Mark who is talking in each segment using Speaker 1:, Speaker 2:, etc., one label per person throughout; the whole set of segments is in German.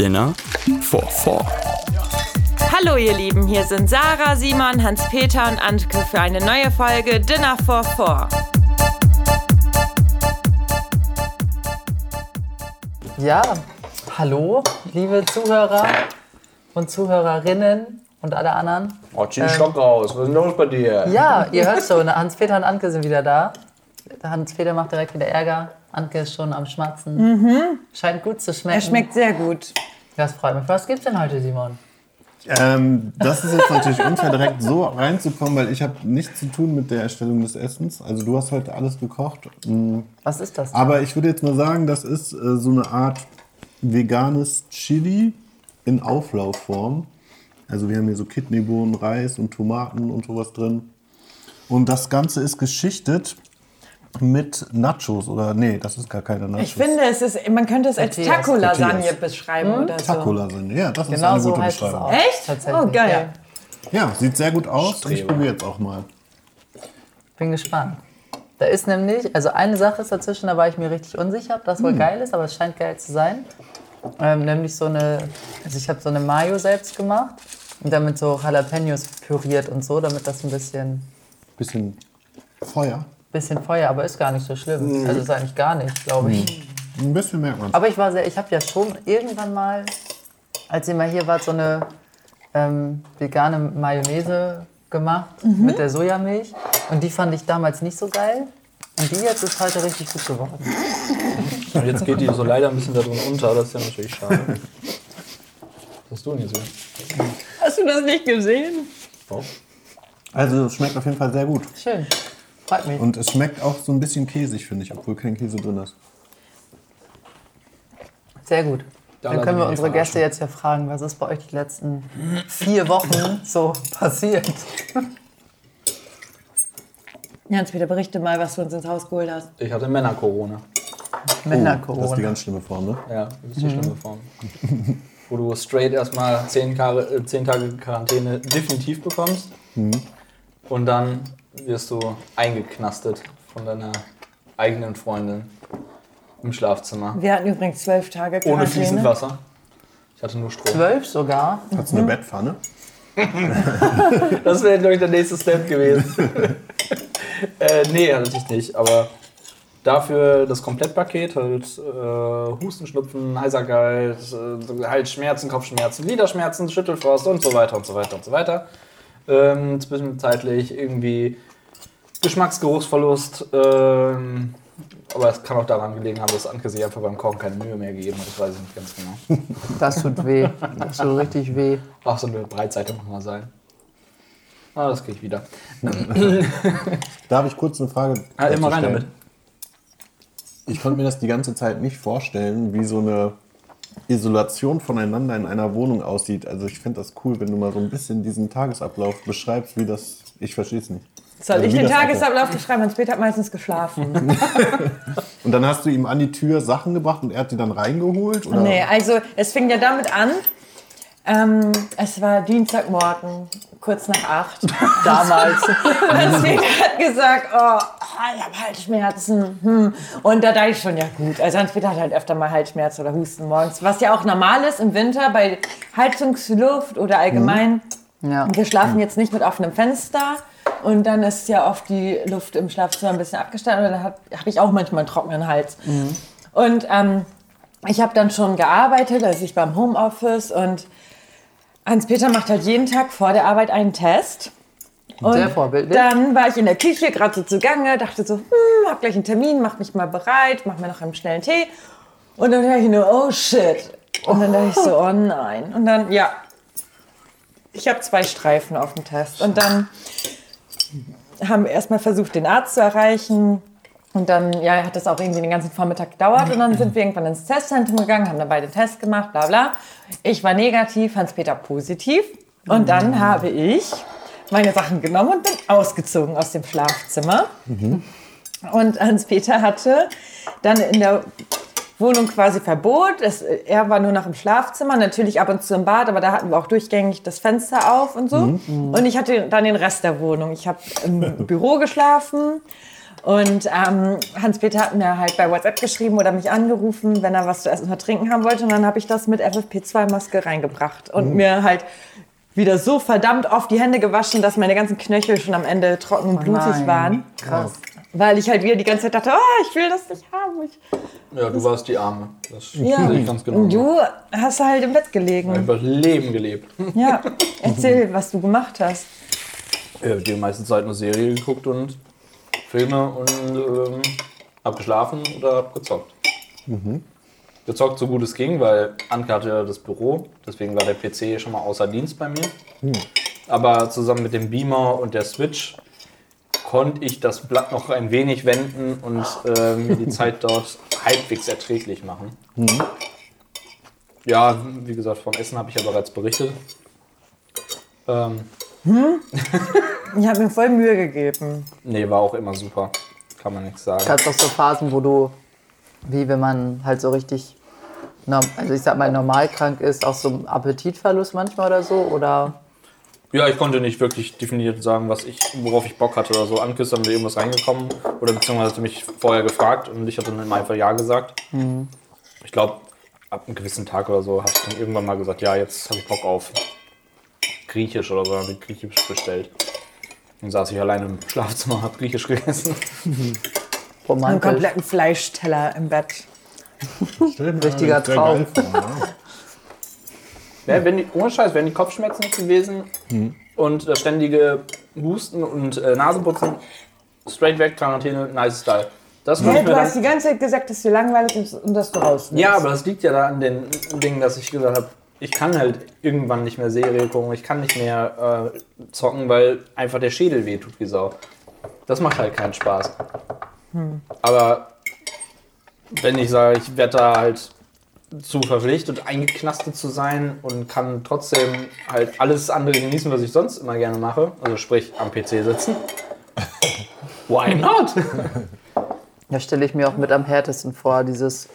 Speaker 1: Dinner for Four.
Speaker 2: Hallo ihr Lieben, hier sind Sarah, Simon, Hans-Peter und Antke für eine neue Folge Dinner for Four.
Speaker 3: Ja, hallo, liebe Zuhörer und Zuhörerinnen und alle anderen.
Speaker 4: Oh, zieh den Stock raus. Was ist denn los bei dir?
Speaker 3: Ja, ihr hört schon, Hans-Peter und Anke sind wieder da. Hans-Peter macht direkt wieder Ärger. Anke ist schon am Schmatzen. Scheint gut zu schmecken.
Speaker 2: Er schmeckt sehr gut.
Speaker 3: Das freut mich. Was gibt's denn heute, Simon?
Speaker 5: Ähm, das ist jetzt natürlich unfair, direkt so reinzukommen, weil ich habe nichts zu tun mit der Erstellung des Essens. Also du hast heute alles gekocht. Mm,
Speaker 3: Was ist das?
Speaker 5: Aber ich würde jetzt mal sagen, das ist äh, so eine Art veganes Chili in Auflaufform. Also wir haben hier so Kidneybohnen, Reis und Tomaten und sowas drin. Und das Ganze ist geschichtet mit Nachos oder nee, das ist gar keine Nachos.
Speaker 2: Ich finde, es ist, man könnte es als. Taco-Lasagne beschreiben oder so.
Speaker 5: Taco-Lasagne, ja, das ist
Speaker 3: Genau
Speaker 5: eine
Speaker 3: so
Speaker 5: gute
Speaker 3: es
Speaker 5: Beschreibung.
Speaker 3: auch.
Speaker 2: Echt?
Speaker 3: Tatsächlich,
Speaker 2: Oh, geil.
Speaker 5: Ja, sieht sehr gut aus. Ich
Speaker 4: Streber.
Speaker 5: probiere jetzt auch mal.
Speaker 3: Bin gespannt. Da ist nämlich, also eine Sache ist dazwischen, da war ich mir richtig unsicher, ob das wohl geil ist, aber es scheint geil zu sein. Ähm, nämlich so eine, also ich habe so eine Mayo selbst gemacht und damit so Jalapenos püriert und so, damit das ein bisschen,
Speaker 5: Bisschen Feuer.
Speaker 3: Bisschen Feuer, aber ist gar nicht so schlimm. Also ist eigentlich gar nicht, glaube ich.
Speaker 5: Ein bisschen merkt man
Speaker 3: Aber ich war sehr, ich habe ja schon irgendwann mal, als ihr mal hier wart, so eine ähm, vegane Mayonnaise gemacht mit der Sojamilch. Und die fand ich damals nicht so geil. Und die jetzt ist heute richtig gut geworden.
Speaker 4: Und jetzt geht die so leider ein bisschen da drin unter. Das ist ja natürlich schade. Was hast du denn wieder?
Speaker 2: Hast du das nicht gesehen?
Speaker 4: Doch.
Speaker 5: Also es schmeckt auf jeden Fall sehr gut.
Speaker 3: Schön. Freut mich.
Speaker 5: Und es schmeckt auch so ein bisschen käsig, finde ich, obwohl kein Käse drin ist.
Speaker 3: Sehr gut.
Speaker 4: Da
Speaker 3: Dann
Speaker 4: lassen
Speaker 3: können wir unsere Gäste jetzt ja fragen, was ist bei euch die letzten vier Wochen so passiert?
Speaker 2: Hans-Peter, berichte mal, was du uns ins Haus geholt hast.
Speaker 4: Ich hatte Männer-Corona.
Speaker 5: Das ist die
Speaker 3: Männer-Corona.
Speaker 5: ganz schlimme Form, ne?
Speaker 4: Ja, das ist die schlimme Form. Wo du straight erstmal 10, Tage, äh, 10 Tage Quarantäne definitiv bekommst. Und dann wirst du eingeknastet von deiner eigenen Freundin im Schlafzimmer.
Speaker 2: Wir hatten übrigens zwölf Tage
Speaker 4: Ohne
Speaker 2: Quarantäne.
Speaker 4: fließend Wasser. Ich hatte nur Strom.
Speaker 3: Zwölf sogar.
Speaker 5: Hast du eine Bettpfanne?
Speaker 4: Das wäre, glaube ich, der nächste Step gewesen. äh, nee, hatte ich nicht. Aber dafür das Komplettpaket, halt äh, Husten, Schnupfen, Heiserkeit, äh, Halsschmerzen, Kopfschmerzen, Gliederschmerzen, Schüttelfrost und so weiter und so weiter und so weiter. Ähm, zwischenzeitlich irgendwie Geschmacksgeruchsverlust. Ähm, aber es kann auch daran gelegen haben, dass Anke sich einfach beim Kochen keine Mühe mehr gegeben hat. Das weiß ich nicht ganz genau.
Speaker 3: Das tut weh. Das tut richtig weh.
Speaker 4: Auch so eine Breitseite muss mal sein. Ah, das kriege ich wieder.
Speaker 5: Darf ich kurz eine Frage
Speaker 4: Ah, immer rein damit.
Speaker 5: Ich konnte mir das die ganze Zeit nicht vorstellen, wie so eine Isolation voneinander in einer Wohnung aussieht. Also ich finde das cool, wenn du mal so ein bisschen diesen Tagesablauf beschreibst, wie das... Ich verstehe es nicht.
Speaker 2: Soll
Speaker 5: Also
Speaker 2: ich den Tagesablauf beschreiben? Hans-Peter hat meistens geschlafen.
Speaker 5: Und dann hast du ihm an die Tür Sachen gebracht und er hat die dann reingeholt? Oder?
Speaker 2: Nee, also es fing ja damit an. Ähm, es war Dienstagmorgen, kurz nach acht.
Speaker 3: Damals.
Speaker 2: Hans-Peter hat gesagt, oh, ich habe Halsschmerzen. Hm. Und da dachte ich schon, ja gut. Also Hans-Peter hat halt öfter mal Halsschmerzen oder Husten morgens. Was ja auch normal ist im Winter bei Heizungsluft oder allgemein.
Speaker 3: Ja.
Speaker 2: Wir schlafen jetzt nicht mit offenem Fenster. Und dann ist ja oft die Luft im Schlafzimmer ein bisschen abgestanden. Und dann habe hab ich auch manchmal einen trockenen Hals. Und ähm, ich habe dann schon gearbeitet, also ich war im Homeoffice. Und Hans-Peter macht halt jeden Tag vor der Arbeit einen Test. Und
Speaker 3: Sehr vorbildlich.
Speaker 2: Dann war ich in der Küche, gerade so zugange, dachte so, hm, hab gleich einen Termin, mach mich mal bereit, mach mir noch einen schnellen Tee. Und dann höre ich nur, oh shit. Und dann dachte ich so, oh nein. Und dann, ja, ich habe zwei Streifen auf dem Test. Und dann haben wir erstmal versucht, den Arzt zu erreichen. Und dann ja, hat das auch irgendwie den ganzen Vormittag gedauert. Und dann sind wir irgendwann ins Testzentrum gegangen, haben dann beide einen Test gemacht, bla bla. Ich war negativ, Hans-Peter positiv. Und dann habe ich meine Sachen genommen und bin ausgezogen aus dem Schlafzimmer. Und Hans-Peter hatte dann in der Wohnung quasi Verbot. Es, er war nur noch im Schlafzimmer, natürlich ab und zu im Bad, aber da hatten wir auch durchgängig das Fenster auf und so. Und ich hatte dann den Rest der Wohnung. Ich habe im Büro geschlafen Und ähm, Hans-Peter hat mir halt bei WhatsApp geschrieben oder mich angerufen, wenn er was zu essen oder trinken haben wollte. Und dann habe ich das mit FFP2-Maske reingebracht und mir halt wieder so verdammt oft die Hände gewaschen, dass meine ganzen Knöchel schon am Ende trocken und blutig
Speaker 3: nein.
Speaker 2: waren.
Speaker 3: Krass.
Speaker 2: Weil ich halt wieder die ganze Zeit dachte, oh, ich will das nicht haben. Ich,
Speaker 4: Ja, du warst die Arme. Das
Speaker 2: ja.
Speaker 4: sehe ich ganz genau.
Speaker 2: Und du hast halt im Bett gelegen.
Speaker 4: Einfach Leben gelebt.
Speaker 2: Ja, erzähl, was du gemacht hast.
Speaker 4: Ja, die meiste Zeit nur Serie geguckt und Filme und ähm, hab geschlafen oder hab gezockt. Gezockt so gut es ging, weil Anke hatte ja das Büro, deswegen war der PC schon mal außer Dienst bei mir. Aber zusammen mit dem Beamer und der Switch konnte ich das Blatt noch ein wenig wenden und äh, mir die Zeit dort halbwegs erträglich machen. Ja, wie gesagt, vom Essen habe ich ja bereits berichtet. Ähm,
Speaker 2: Ich habe mir voll Mühe gegeben.
Speaker 4: Nee, war auch immer super. Kann man nichts sagen.
Speaker 3: Gab es auch so Phasen, wo du, wie wenn man halt so richtig, also ich sag mal, normal krank ist, auch so ein Appetitverlust manchmal oder so? Oder
Speaker 4: Ja, ich konnte nicht wirklich definiert sagen, was ich, worauf ich Bock hatte oder so. Ist dann mit irgendwas reingekommen oder beziehungsweise hat sie mich vorher gefragt und ich hatte dann immer einfach Ja gesagt. Ich glaube, ab einem gewissen Tag oder so habe ich dann irgendwann mal gesagt, ja, jetzt habe ich Bock auf Griechisch oder so, habe ich Griechisch bestellt. Dann saß ich alleine im Schlafzimmer, habe Griechisch gegessen.
Speaker 2: Einen
Speaker 3: romantisch?
Speaker 2: kompletten Fleischteller im Bett.
Speaker 3: Richtiger
Speaker 5: Sehr
Speaker 3: Traum.
Speaker 4: Ja, wenn die, ohne Scheiß, wären die Kopfschmerzen nicht gewesen und das ständige Husten und äh, Nasenputzen, straight weg, Quarantäne, nice Style. Das
Speaker 2: Hey, du hast
Speaker 4: dann,
Speaker 2: die ganze Zeit gesagt, dass dir langweilig ist und dass du raus willst.
Speaker 4: ja, aber das liegt ja da an den Dingen, dass ich gesagt habe, ich kann halt irgendwann nicht mehr Serie gucken, ich kann nicht mehr äh, zocken, weil einfach der Schädel wehtut wie Sau. Das macht halt keinen Spaß. Aber wenn ich sage, ich werde da halt zu verpflichtet, eingeknastet zu sein und kann trotzdem halt alles andere genießen, was ich sonst immer gerne mache, also sprich am PC sitzen. Why not?
Speaker 3: Da stelle ich mir auch mit am härtesten vor, dieses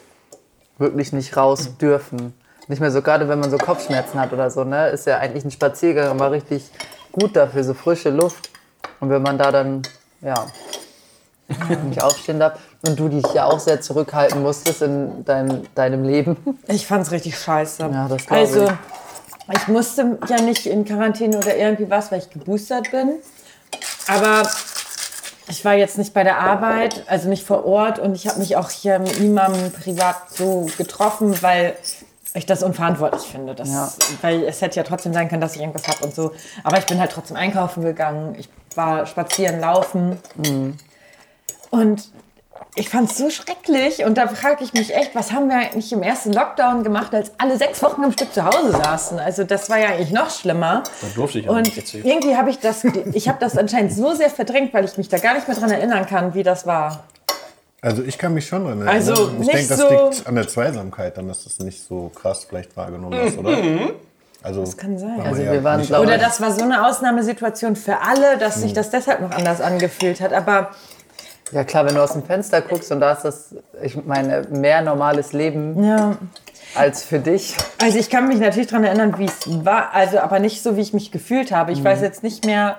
Speaker 3: wirklich nicht raus dürfen. Nicht mehr so, gerade wenn man so Kopfschmerzen hat oder so, ne, ist ja eigentlich ein Spaziergang immer richtig gut dafür, so frische Luft. Und wenn man da dann, ja, nicht aufstehen darf und du dich ja auch sehr zurückhalten musstest in dein, deinem Leben.
Speaker 2: Ich fand's richtig scheiße.
Speaker 3: Ja, das
Speaker 2: Also,
Speaker 3: ich.
Speaker 2: ich musste ja nicht in Quarantäne oder irgendwie was, weil ich geboostert bin. Aber ich war jetzt nicht bei der Arbeit, also nicht vor Ort und ich habe mich auch hier mit niemandem privat so getroffen, weil ich das unverantwortlich finde. Das,
Speaker 3: Ja.
Speaker 2: Weil es hätte ja trotzdem sein können, dass ich irgendwas habe und so. Aber ich bin halt trotzdem einkaufen gegangen. Ich war spazieren, laufen. Und ich fand es so schrecklich. Und da frage ich mich echt, was haben wir eigentlich im ersten Lockdown gemacht, als alle sechs Wochen am Stück zu Hause saßen? Also das war ja eigentlich noch schlimmer.
Speaker 4: Da durfte ich auch
Speaker 2: Und
Speaker 4: nicht
Speaker 2: irgendwie habe ich das, ich habe das anscheinend so sehr verdrängt, weil ich mich da gar nicht mehr dran erinnern kann, wie das war.
Speaker 5: Also ich kann mich schon dran erinnern.
Speaker 2: Also
Speaker 5: ich
Speaker 2: nicht
Speaker 5: denke, das
Speaker 2: so-
Speaker 5: liegt an der Zweisamkeit, dann, dass du es nicht so krass vielleicht wahrgenommen hast, oder? Also, das
Speaker 2: kann sein.
Speaker 3: Also wir waren, glaub
Speaker 2: Oder das war so eine Ausnahmesituation für alle, dass sich das deshalb noch anders angefühlt hat. Aber
Speaker 3: Ja klar, wenn du aus dem Fenster guckst und da ist das, ich meine, mehr normales Leben
Speaker 2: ja,
Speaker 3: als für dich.
Speaker 2: also ich kann mich natürlich daran erinnern, wie es war, also aber nicht so, wie ich mich gefühlt habe. Ich weiß jetzt nicht mehr,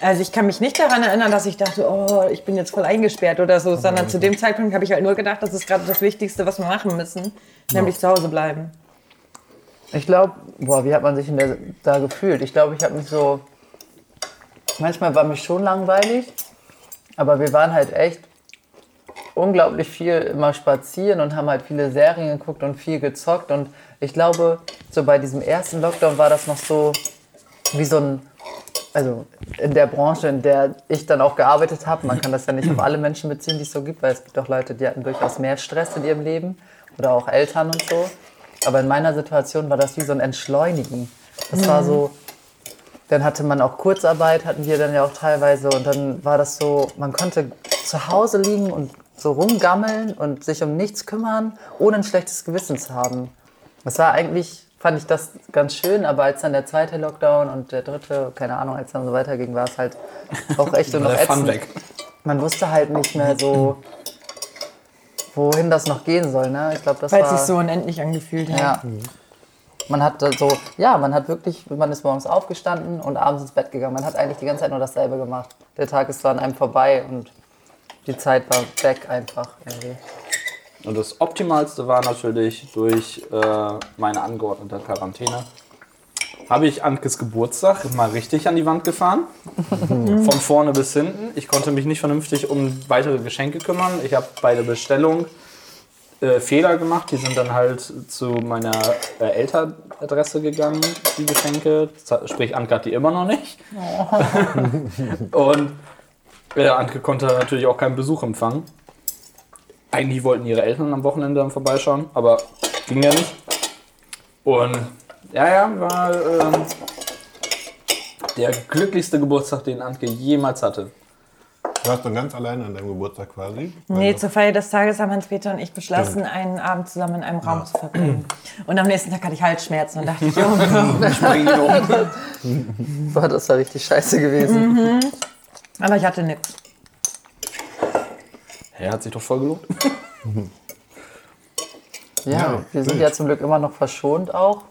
Speaker 2: also ich kann mich nicht daran erinnern, dass ich dachte, oh, ich bin jetzt voll eingesperrt oder so, sondern zu dem Zeitpunkt habe ich halt nur gedacht, das ist gerade das Wichtigste, was wir machen müssen, nämlich zu Hause bleiben.
Speaker 3: Ich glaube, boah, wie hat man sich der, da gefühlt? Ich glaube, ich habe mich so, manchmal war mich schon langweilig, aber wir waren halt echt unglaublich viel immer spazieren und haben halt viele Serien geguckt und viel gezockt und ich glaube, so bei diesem ersten Lockdown war das noch so wie so ein, also in der Branche, in der ich dann auch gearbeitet habe, man kann das ja nicht auf alle Menschen beziehen, die es so gibt, weil es gibt auch Leute, die hatten durchaus mehr Stress in ihrem Leben oder auch Eltern und so. Aber in meiner Situation war das wie so ein Entschleunigen. Das war so, dann hatte man auch Kurzarbeit, hatten wir dann ja auch teilweise. Und dann war das so, man konnte zu Hause liegen und so rumgammeln und sich um nichts kümmern, ohne ein schlechtes Gewissen zu haben. Das war eigentlich, fand ich das ganz schön, aber als dann der zweite Lockdown und der dritte, keine Ahnung, als dann so weiterging, war es halt auch echt nur noch ätzend.
Speaker 4: weg.
Speaker 3: Man wusste halt nicht mehr so, wohin das noch gehen soll. Ne? Ich glaube, das
Speaker 2: Weil
Speaker 3: war
Speaker 2: es sich so unendlich angefühlt hat.
Speaker 3: ja. Man hat so, ja, man hat wirklich, man ist morgens aufgestanden und abends ins Bett gegangen. Man hat eigentlich die ganze Zeit nur dasselbe gemacht. Der Tag ist so an einem vorbei und Die Zeit war weg einfach irgendwie.
Speaker 4: Und das Optimalste war natürlich durch äh, meine angeordnete Quarantäne. Habe ich Ankes Geburtstag mal richtig an die Wand gefahren. Von vorne bis hinten. Ich konnte mich nicht vernünftig um weitere Geschenke kümmern. Ich habe bei der Bestellung äh, Fehler gemacht. Die sind dann halt zu meiner äh, Elternadresse gegangen, die Geschenke. Sprich, Anke hat die immer noch nicht. Und äh, Anke konnte natürlich auch keinen Besuch empfangen. Eigentlich wollten ihre Eltern am Wochenende dann vorbeischauen, aber ging ja nicht. Und ja, ja, war ähm, der glücklichste Geburtstag, den Anke jemals hatte.
Speaker 5: Du warst dann ganz alleine an deinem Geburtstag quasi.
Speaker 2: Nee, zur Feier des Tages haben Hans-Peter und ich beschlossen, einen Abend zusammen in einem Raum zu verbringen. Und am nächsten Tag hatte ich Halsschmerzen und dachte, Junge.
Speaker 4: Springen um.
Speaker 3: Boah, das war richtig scheiße gewesen.
Speaker 2: Aber ich hatte nichts.
Speaker 4: Ja, hat sich doch voll gelohnt.
Speaker 3: Ja,
Speaker 5: Ja,
Speaker 3: wir sind
Speaker 5: wild.
Speaker 3: ja zum Glück immer noch verschont auch.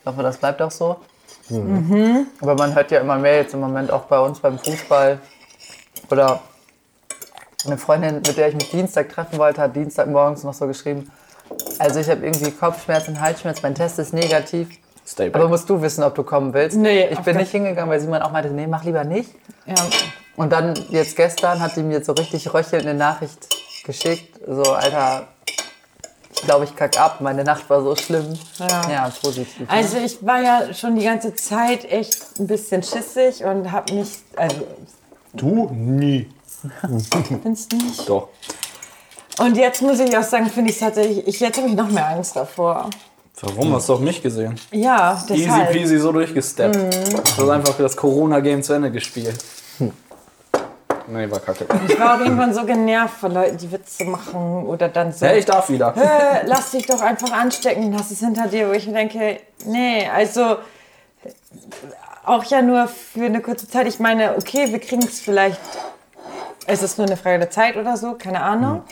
Speaker 3: Ich hoffe, das bleibt auch so. Aber man hört ja immer mehr jetzt im Moment auch bei uns beim Fußball. Oder eine Freundin, mit der ich mich Dienstag treffen wollte, hat Dienstagmorgens noch so geschrieben. Also ich habe irgendwie Kopfschmerzen, Halsschmerzen, mein Test ist negativ. Aber musst du wissen, ob du kommen willst.
Speaker 2: Nee,
Speaker 3: ich bin nicht hingegangen, weil Simon auch meinte, nee, mach lieber nicht.
Speaker 2: Ja.
Speaker 3: Und dann jetzt gestern hat die mir so richtig röchelnd eine Nachricht geschickt. So, Alter, ich glaube, ich kack ab. Meine Nacht war so schlimm.
Speaker 2: Ja.
Speaker 3: Ja, positiv. ne?
Speaker 2: Also ich war ja schon die ganze Zeit echt ein bisschen schissig und habe nicht, also
Speaker 5: Du? Nie.
Speaker 2: findest du nicht?
Speaker 4: Doch.
Speaker 2: Und jetzt muss ich auch sagen, finde ich tatsächlich, ich, jetzt habe ich noch mehr Angst davor.
Speaker 4: Warum? Hast du doch mich gesehen.
Speaker 2: Ja,
Speaker 4: Easy
Speaker 2: deshalb.
Speaker 4: peasy so durchgesteppt. Du hast einfach das Corona-Game zu Ende gespielt. Nee, war kacke.
Speaker 2: Ich war auch irgendwann so genervt von Leuten, die Witze machen oder dann so.
Speaker 4: Ja, ich darf wieder.
Speaker 2: lass dich doch einfach anstecken, lass es hinter dir, wo ich mir denke, nee, also auch ja nur für eine kurze Zeit. Ich meine, okay, wir kriegen es vielleicht, es ist nur eine Frage der Zeit oder so, keine Ahnung.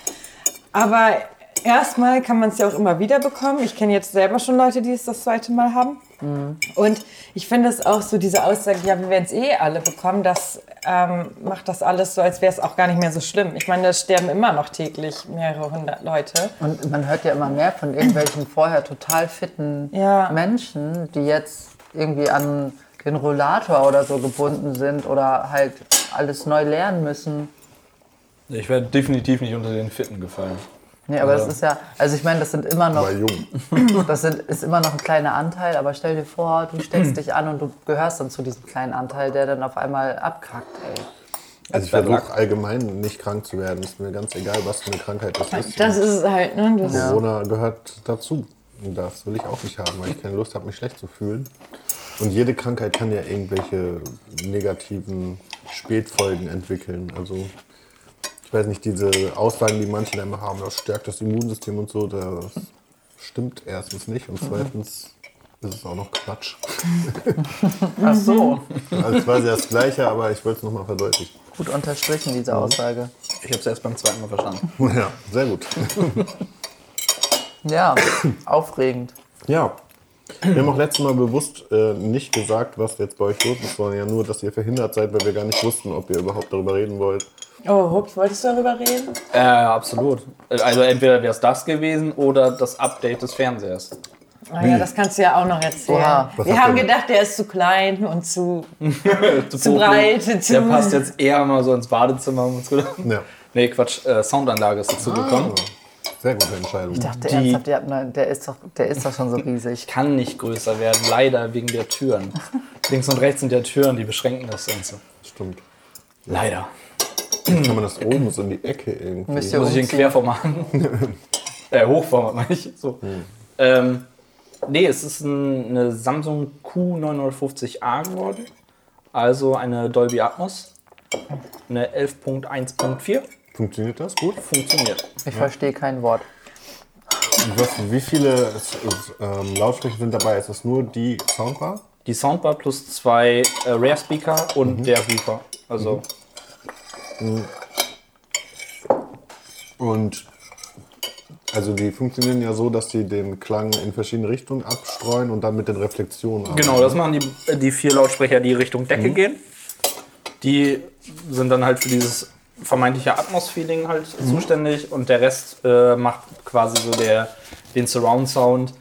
Speaker 2: Aber erstmal kann man es ja auch immer wieder bekommen. Ich kenne jetzt selber schon Leute, die es das zweite Mal haben. Und ich finde es auch so, diese Aussage, ja, wir werden es eh alle bekommen, das ähm, macht das alles so, als wäre es auch gar nicht mehr so schlimm. Ich meine, da sterben immer noch täglich mehrere hundert Leute.
Speaker 3: Und man hört ja immer mehr von irgendwelchen vorher total fitten
Speaker 2: Ja.
Speaker 3: Menschen, die jetzt irgendwie an den Rollator oder so gebunden sind oder halt alles neu lernen müssen.
Speaker 4: Ich werde definitiv nicht unter den Fitten gefallen.
Speaker 3: Nee, aber das ist ja, also ich meine, das sind immer noch,
Speaker 5: War jung.
Speaker 3: das sind, ist immer noch ein kleiner Anteil, aber stell dir vor, du steckst dich an und du gehörst dann zu diesem kleinen Anteil, der dann auf einmal abkackt, ey.
Speaker 5: Also ich versuche allgemein nicht krank zu werden. Ist mir ganz egal, was für eine Krankheit das ist.
Speaker 2: Das ist es halt, ne? Das
Speaker 5: Corona gehört dazu. Und das will ich auch nicht haben, weil ich keine Lust habe, mich schlecht zu fühlen. Und jede Krankheit kann ja irgendwelche negativen Spätfolgen entwickeln. Also ich weiß nicht, diese Aussagen, die manche dann immer haben, das stärkt das Immunsystem und so, das stimmt erstens nicht. Und zweitens ist es auch noch Quatsch.
Speaker 3: Ach so,
Speaker 5: Also es war das Gleiche, aber ich wollte es nochmal verdeutlichen.
Speaker 3: gut unterstrichen, diese Aussage.
Speaker 4: Ich habe es erst beim zweiten Mal verstanden.
Speaker 5: Ja, sehr gut.
Speaker 3: Ja, aufregend.
Speaker 5: Ja. Wir haben auch letztes Mal bewusst äh, nicht gesagt, was jetzt bei euch los ist, sondern ja nur, dass ihr verhindert seid, weil wir gar nicht wussten, ob ihr überhaupt darüber reden wollt.
Speaker 2: Oh, Hups, wolltest du darüber reden?
Speaker 4: Äh, absolut. Also entweder wäre es das gewesen oder das Update des Fernsehers.
Speaker 2: Ah, ja, das kannst du ja auch noch erzählen.
Speaker 3: Oha.
Speaker 5: Was
Speaker 2: Wir haben gedacht, der ist zu klein und zu.
Speaker 4: Zu
Speaker 2: breit,
Speaker 4: Der
Speaker 2: zu-
Speaker 4: passt jetzt eher mal so ins Badezimmer. haben wir uns gedacht.
Speaker 5: Ja.
Speaker 4: Nee, Quatsch. Äh, Soundanlage ist dazu gekommen.
Speaker 5: Sehr gute Entscheidung.
Speaker 3: Ich dachte
Speaker 4: Die-
Speaker 3: ernsthaft, ihr habt eine, der, ist doch, der ist doch schon so riesig.
Speaker 4: Kann nicht größer werden, leider wegen der Türen. Links und rechts sind ja Türen, die beschränken das Ganze.
Speaker 5: Stimmt.
Speaker 4: Leider.
Speaker 5: Kann man das oben so in die Ecke irgendwie?
Speaker 3: Müsst ihr
Speaker 4: Muss ich in
Speaker 3: umziehen.
Speaker 4: Querformat machen? äh, Hochformat meine ich. So. Ähm, nee, es ist ein, eine Samsung Q950A geworden. Also eine Dolby Atmos. Eine 11.1.4.
Speaker 5: Funktioniert das gut?
Speaker 4: Funktioniert.
Speaker 3: Ich verstehe kein Wort.
Speaker 5: Was, wie viele ähm, Lautsprecher sind dabei? Ist das nur die Soundbar?
Speaker 4: Die Soundbar plus zwei äh, Rare Speaker und der Woofer. Also
Speaker 5: Und also die funktionieren ja so, dass die den Klang in verschiedene Richtungen abstreuen und dann mit den Reflexionen arbeiten.
Speaker 4: Genau, das machen die, die vier Lautsprecher, die Richtung Decke gehen. Die sind dann halt für dieses vermeintliche Atmos-Feeling halt zuständig und der Rest äh, macht quasi so der, den Surround-Sound.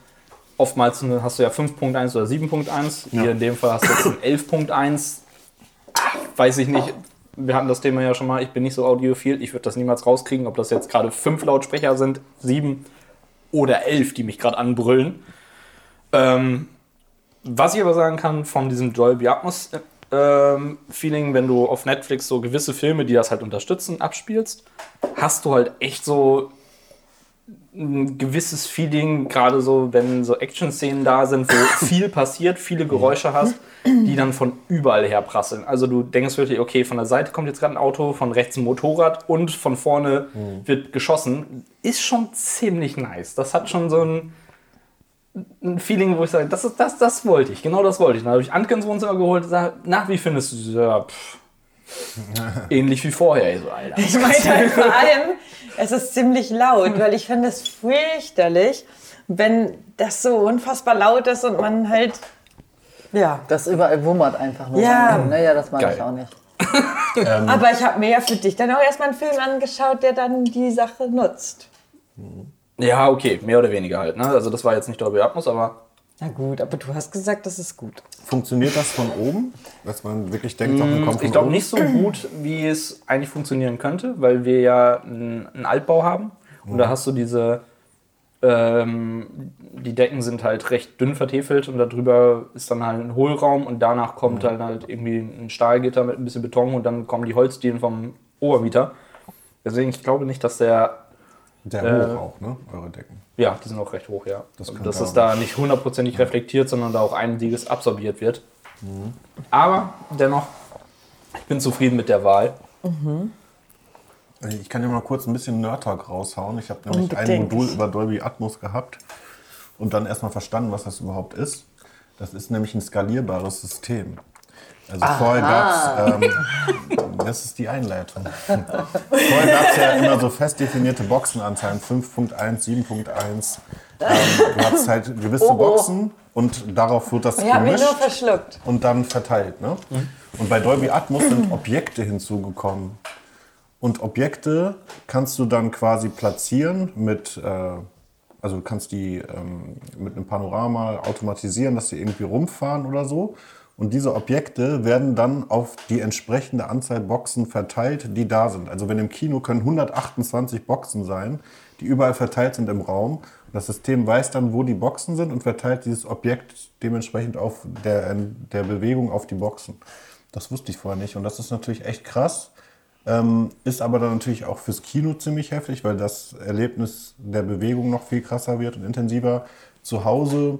Speaker 4: Oftmals hast du ja 5.1 oder 7.1. Hier in dem Fall hast du jetzt ein 11.1. Ah, Weiß ich nicht. Wir hatten das Thema ja schon mal. Ich bin nicht so audiophil. Ich würde das niemals rauskriegen, ob das jetzt gerade fünf Lautsprecher sind, sieben oder elf, die mich gerade anbrüllen. Ähm, was ich aber sagen kann von diesem Dolby Atmos ähm, Feeling, wenn du auf Netflix so gewisse Filme, die das halt unterstützen, abspielst, hast du halt echt so ein gewisses Feeling, gerade so, wenn so Action-Szenen da sind, wo viel passiert, viele Geräusche hast, die dann von überall her prasseln. Also du denkst wirklich, okay, von der Seite kommt jetzt gerade ein Auto, von rechts ein Motorrad und von vorne wird geschossen. Ist schon ziemlich nice. Das hat schon so ein, ein Feeling, wo ich sage, das, ist, das, das wollte ich, genau das wollte ich. Dann habe ich Anke ins Wohnzimmer geholt und sage, nach, wie findest du es? Ja, pff. Ähnlich wie vorher. Ich so, Alter.
Speaker 2: Ich meine halt vor allem, es ist ziemlich laut, weil ich finde es fürchterlich, wenn das so unfassbar laut ist und man halt, ja.
Speaker 3: Das überall wummert einfach nur.
Speaker 2: Ja.
Speaker 3: Naja, das mag
Speaker 4: Geil.
Speaker 3: ich auch nicht.
Speaker 2: Aber ich habe mir ja für dich dann auch erstmal einen Film angeschaut, der dann die Sache nutzt.
Speaker 4: Ja, okay, mehr oder weniger halt. Ne? Also das war jetzt nicht Dolby Atmos, aber
Speaker 2: Na gut, aber du hast gesagt, das ist gut.
Speaker 5: Funktioniert das von oben? Dass man wirklich denkt, doch, wir kommen von
Speaker 4: ich glaube nicht so gut, wie es eigentlich funktionieren könnte, weil wir ja einen Altbau haben. Und da hast du diese, ähm, die Decken sind halt recht dünn vertefelt und darüber ist dann halt ein Hohlraum und danach kommt dann halt irgendwie ein Stahlgitter mit ein bisschen Beton und dann kommen die Holzdielen vom Obermieter. Deswegen, ich glaube nicht, dass der
Speaker 5: Der
Speaker 4: Äh,
Speaker 5: hoch auch, ne? Eure Decken.
Speaker 4: Ja, die sind auch recht hoch, ja.
Speaker 5: Das könnte
Speaker 4: dass es da nicht hundertprozentig reflektiert, sondern da auch einiges absorbiert wird. Aber dennoch, ich bin zufrieden mit der Wahl.
Speaker 5: Ich kann ja mal kurz ein bisschen Nerd-Talk raushauen. Ich habe nämlich ein
Speaker 2: Unbedingt.
Speaker 5: Modul über Dolby Atmos gehabt und dann erstmal verstanden, was das überhaupt ist. Das ist nämlich ein skalierbares System. Also vorher gab es, ähm, das ist die Einleitung. vorher gab es ja immer so fest definierte Boxenanzahlen, 5.1, 7.1. Ähm, du hast halt gewisse
Speaker 3: Oh, oh.
Speaker 5: Boxen und darauf wird das
Speaker 2: Ich
Speaker 5: gemischt
Speaker 2: nur verschluckt.
Speaker 5: und dann verteilt. Ne? Und bei Dolby Atmos sind Objekte hinzugekommen. Und Objekte kannst du dann quasi platzieren mit, äh, also du kannst die ähm, mit einem Panorama automatisieren, dass sie irgendwie rumfahren oder so. Und diese Objekte werden dann auf die entsprechende Anzahl Boxen verteilt, die da sind. Also wenn im Kino können 128 Boxen sein, die überall verteilt sind im Raum. Das System weiß dann, wo die Boxen sind und verteilt dieses Objekt dementsprechend auf der, der Bewegung auf die Boxen. Das wusste ich vorher nicht und das ist natürlich echt krass. Ähm, ist aber dann natürlich auch fürs Kino ziemlich heftig, weil das Erlebnis der Bewegung noch viel krasser wird und intensiver. Zu Hause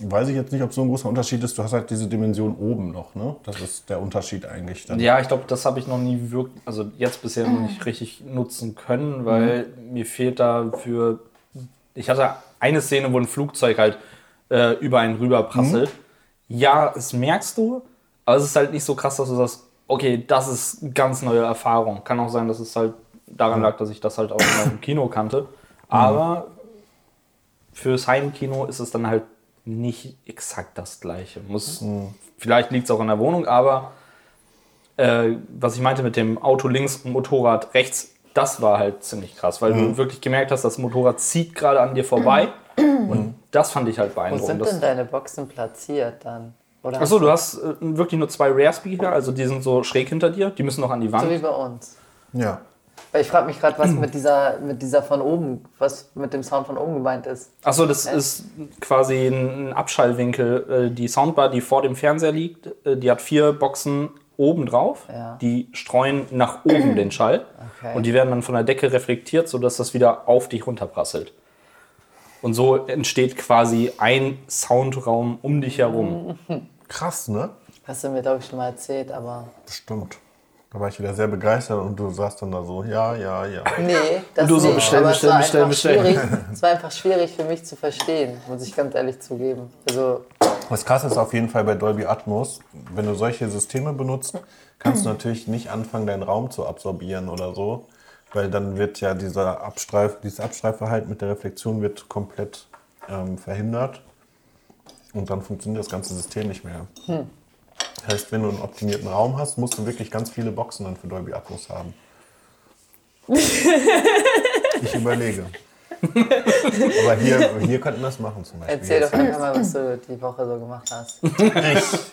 Speaker 5: weiß ich jetzt nicht, ob so ein großer Unterschied ist. Du hast halt diese Dimension oben noch, ne? Das ist der Unterschied eigentlich. Dann.
Speaker 4: Ja, ich glaube, das habe ich noch nie wirklich, also jetzt bisher noch nicht richtig nutzen können, weil mir fehlt dafür. Ich hatte eine Szene, wo ein Flugzeug halt äh, über einen rüber prasselt. Ja, das merkst du, aber es ist halt nicht so krass, dass du sagst, okay, das ist eine ganz neue Erfahrung. Kann auch sein, dass es halt daran lag, dass ich das halt auch im Kino kannte. Aber fürs Heimkino ist es dann halt nicht exakt das gleiche. Muss, Vielleicht liegt es auch in der Wohnung, aber äh, was ich meinte mit dem Auto links und Motorrad rechts, das war halt ziemlich krass, weil du wirklich gemerkt hast, das Motorrad zieht gerade an dir vorbei. Und das fand ich halt
Speaker 3: Wo
Speaker 4: beeindruckend.
Speaker 3: sind
Speaker 4: Das-
Speaker 3: denn deine Boxen platziert dann? Oder
Speaker 4: Achso, du hast äh, wirklich nur zwei Rare-Speaker, also die sind so schräg hinter dir, die müssen noch an die
Speaker 3: so wie
Speaker 4: Wand.
Speaker 3: bei uns?
Speaker 5: Ja.
Speaker 3: Weil ich frage mich gerade, was mit dieser, mit dieser von oben, was mit dem Sound von oben gemeint ist.
Speaker 4: Achso, das ist quasi ein Abschallwinkel. Äh, Die Soundbar, die vor dem Fernseher liegt, äh, die hat vier Boxen oben drauf.
Speaker 3: Ja.
Speaker 4: Die streuen nach oben den Schall.
Speaker 3: Okay.
Speaker 4: Und die werden dann von der Decke reflektiert, sodass das wieder auf dich runterprasselt. Und so entsteht quasi ein Soundraum um dich herum.
Speaker 5: Krass, ne?
Speaker 3: Hast du mir, glaube ich, schon mal erzählt, aber.
Speaker 5: Stimmt. Da war ich wieder sehr begeistert und du saßt dann da so, ja, ja, ja.
Speaker 3: Nee, das
Speaker 4: du so,
Speaker 3: nicht.
Speaker 4: bestellen,
Speaker 3: aber
Speaker 4: bestellen,
Speaker 3: es war einfach. Schwierig, es war einfach schwierig für mich zu verstehen, muss ich ganz ehrlich zugeben. Also,
Speaker 5: Was krass ist auf jeden Fall bei Dolby Atmos, wenn du solche Systeme benutzt, kannst du natürlich nicht anfangen, deinen Raum zu absorbieren oder so, weil dann wird ja dieser Abstreif, dieses Abstreifverhalten mit der Reflexion wird komplett ähm, verhindert und dann funktioniert das ganze System nicht mehr. Heißt, wenn du einen optimierten Raum hast, musst du wirklich ganz viele Boxen dann für Dolby Atmos haben. Ich überlege. Aber hier, hier könnten wir das machen zum Beispiel.
Speaker 3: Erzähl doch einfach mal, was du die Woche so gemacht hast.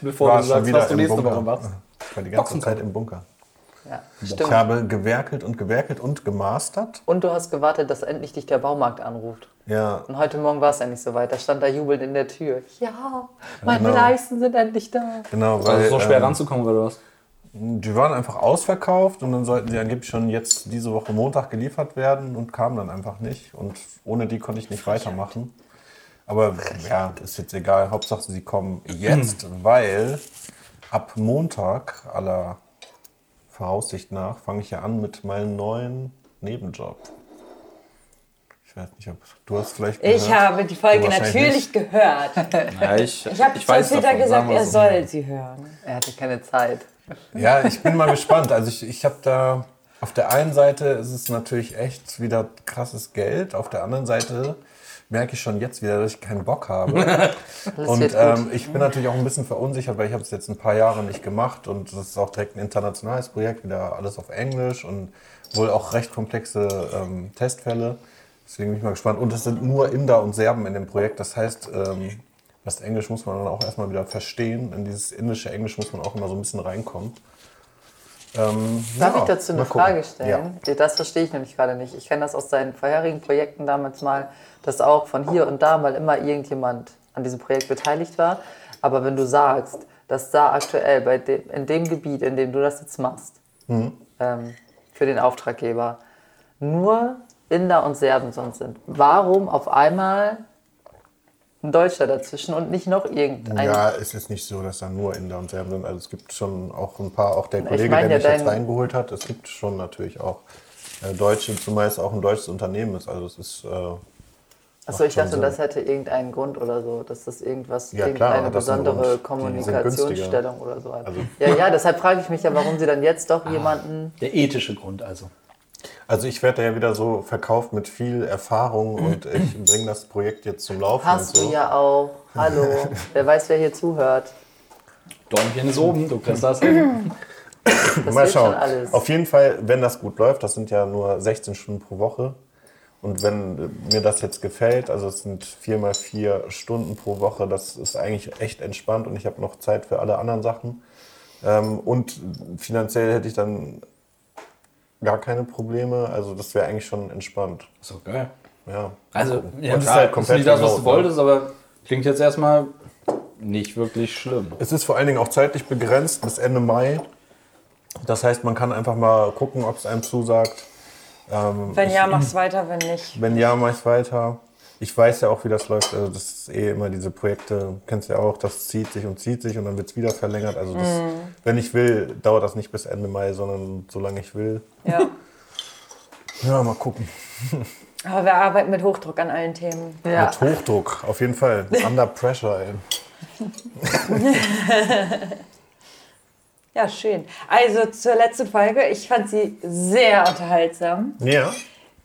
Speaker 4: Bevor
Speaker 5: war
Speaker 4: du
Speaker 5: schon
Speaker 4: sagst,
Speaker 5: wieder
Speaker 4: was du
Speaker 5: im
Speaker 4: nächste
Speaker 5: Bunker.
Speaker 4: Woche machst.
Speaker 5: Ich war die ganze
Speaker 4: Boxenkampf.
Speaker 5: Zeit im Bunker.
Speaker 3: Ja,
Speaker 5: Ich
Speaker 3: stimmt.
Speaker 5: habe gewerkelt und gewerkelt und gemastert.
Speaker 3: Und du hast gewartet, dass endlich dich der Baumarkt anruft.
Speaker 5: Ja,
Speaker 3: Und heute Morgen war es endlich soweit. Da stand da jubelnd in der Tür. Ja, meine
Speaker 5: Genau.
Speaker 3: Leisten sind endlich da.
Speaker 5: genau.
Speaker 4: Also
Speaker 5: Weil,
Speaker 4: ist so schwer
Speaker 5: ähm,
Speaker 4: ranzukommen, oder was?
Speaker 5: Die waren einfach ausverkauft und dann sollten sie angeblich schon jetzt diese Woche Montag geliefert werden und kamen dann einfach nicht. Und ohne die konnte ich nicht weitermachen. Aber ja, ist jetzt egal. Hauptsache, sie kommen jetzt, weil ab Montag aller Voraussicht nach fange ich ja an mit meinem neuen Nebenjob. Ich weiß nicht, ob du hast vielleicht gehört.
Speaker 2: Ich habe die Folge natürlich gehört.
Speaker 4: Ja, ich,
Speaker 2: Ich habe zu
Speaker 4: weiß
Speaker 2: Peter
Speaker 4: davon,
Speaker 2: gesagt, er
Speaker 4: so.
Speaker 2: soll sie hören.
Speaker 3: Er hatte keine Zeit.
Speaker 5: Ja, ich bin mal gespannt. Also ich, ich habe da auf der einen Seite ist es natürlich echt wieder krasses Geld. Auf der anderen Seite merke ich schon jetzt wieder, dass ich keinen Bock habe. und ähm, ich bin natürlich auch ein bisschen verunsichert, weil ich habe es jetzt ein paar Jahre nicht gemacht und das ist auch direkt ein internationales Projekt, wieder alles auf Englisch und wohl auch recht komplexe ähm, Testfälle. Deswegen bin ich mal gespannt. Und es sind nur Inder und Serben in dem Projekt. Das heißt, ähm, das Englisch muss man dann auch erstmal wieder verstehen. In dieses indische Englisch muss man auch immer so ein bisschen reinkommen. Ähm,
Speaker 3: Darf
Speaker 5: ja,
Speaker 3: ich dazu eine. Frage stellen? Das verstehe ich nämlich gerade nicht. Ich kenne das aus deinen vorherigen Projekten damals mal, dass auch von hier und da mal immer irgendjemand an diesem Projekt beteiligt war. Aber wenn du sagst, dass da aktuell bei dem, in dem Gebiet, in dem du das jetzt machst,
Speaker 5: Mhm.
Speaker 3: ähm, für den Auftraggeber, nur Inder und Serben sonst sind, warum auf einmal ein Deutscher dazwischen und nicht noch irgendein?
Speaker 5: Ja, es ist nicht so, dass da nur Inder und Serben sind. Also es gibt schon auch ein paar, auch der
Speaker 3: Ich
Speaker 5: Kollege,
Speaker 3: meine
Speaker 5: der
Speaker 3: ja
Speaker 5: mich jetzt reingeholt hat, es gibt schon natürlich auch äh, Deutsche, zumal es auch ein deutsches Unternehmen ist. Also es ist äh,
Speaker 3: Achso, ich dachte,
Speaker 5: Sinn.
Speaker 3: das hätte irgendeinen Grund oder so, dass das irgendwas,
Speaker 5: Ja, klar,
Speaker 3: irgendeine
Speaker 5: einen
Speaker 3: besondere Kommunikationsstellung oder so hat.
Speaker 5: Also-
Speaker 3: ja, ja, deshalb frage ich mich ja, warum sie dann jetzt doch jemanden.
Speaker 4: Der ethische Grund also.
Speaker 5: Also ich werde ja wieder so verkauft mit viel Erfahrung und ich bringe das Projekt jetzt zum Laufen.
Speaker 3: Hast
Speaker 5: und so.
Speaker 3: du ja auch. Hallo, wer weiß, wer hier zuhört.
Speaker 4: Däumchen ist oben, du kriegst das hin.
Speaker 3: Das
Speaker 5: Mal schauen.
Speaker 3: schon alles.
Speaker 5: Auf jeden Fall, wenn das gut läuft, das sind ja nur 16 Stunden pro Woche. Und wenn mir das jetzt gefällt, also es sind vier mal vier Stunden pro Woche, das ist eigentlich echt entspannt und ich habe noch Zeit für alle anderen Sachen. Ähm, und finanziell hätte ich dann gar keine Probleme. Also das wäre eigentlich schon entspannt.
Speaker 4: So geil.
Speaker 5: Ja.
Speaker 4: Also,
Speaker 5: Und
Speaker 4: ja,
Speaker 5: es ist halt
Speaker 4: ist
Speaker 5: komplett
Speaker 4: nicht das, was du
Speaker 5: ne?
Speaker 4: wolltest, aber klingt jetzt erstmal nicht wirklich schlimm.
Speaker 5: Es ist vor allen Dingen auch zeitlich begrenzt bis Ende Mai. Das heißt, man kann einfach mal gucken, ob es einem zusagt. Ähm,
Speaker 2: Wenn ja, mach's weiter, wenn nicht.
Speaker 5: Wenn ja, mache ich weiter. Ich weiß ja auch, wie das läuft. Also das ist eh immer diese Projekte, kennst du ja auch, das zieht sich und zieht sich und dann wird es wieder verlängert. Also das, wenn ich will, dauert das nicht bis Ende Mai, sondern solange ich will.
Speaker 2: Ja.
Speaker 5: Ja, mal gucken.
Speaker 2: Aber wir arbeiten mit Hochdruck an allen Themen.
Speaker 3: Ja,
Speaker 5: Mit Hochdruck, auf jeden Fall. Under pressure, ey.
Speaker 2: Ja, schön. Also zur letzten Folge. Ich fand sie sehr unterhaltsam.
Speaker 5: Ja.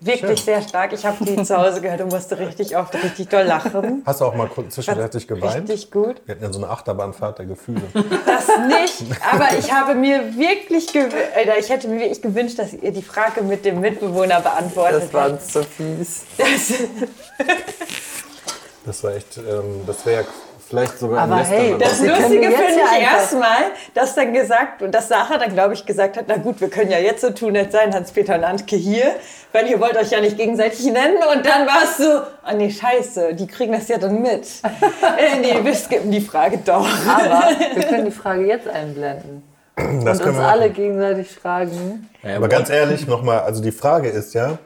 Speaker 2: Wirklich
Speaker 5: Schön.
Speaker 2: sehr stark. Ich habe die zu Hause gehört und musste richtig oft richtig doll lachen.
Speaker 5: Hast du auch mal zwischenzeitlich geweint?
Speaker 2: Richtig gut.
Speaker 5: Wir hatten ja so eine Achterbahnfahrt der Gefühle.
Speaker 2: Das nicht, aber ich habe mir wirklich gewünscht, ich hätte mir wirklich gewünscht, dass ihr die Frage mit dem Mitbewohner beantwortet
Speaker 3: das war zu fies.
Speaker 5: Das war echt, ähm, das wäre ja vielleicht sogar
Speaker 3: Aber hey,
Speaker 2: Das Lustige finde
Speaker 3: ja
Speaker 2: ich erstmal, dass dann gesagt, und dass Sarah dann, glaube ich, gesagt hat, na gut, wir können ja jetzt so tun, als seien Hans-Peter und Antke hier, weil ihr wollt euch ja nicht gegenseitig nennen. Und dann war es so, oh nee, scheiße, die kriegen das ja dann mit. äh, nee, wir skippen die Frage doch.
Speaker 3: Aber wir können die Frage jetzt einblenden.
Speaker 5: Das
Speaker 3: und
Speaker 5: können
Speaker 3: uns
Speaker 5: wir
Speaker 3: alle
Speaker 5: machen.
Speaker 3: gegenseitig fragen.
Speaker 5: Aber ganz ehrlich, nochmal, also die Frage ist ja,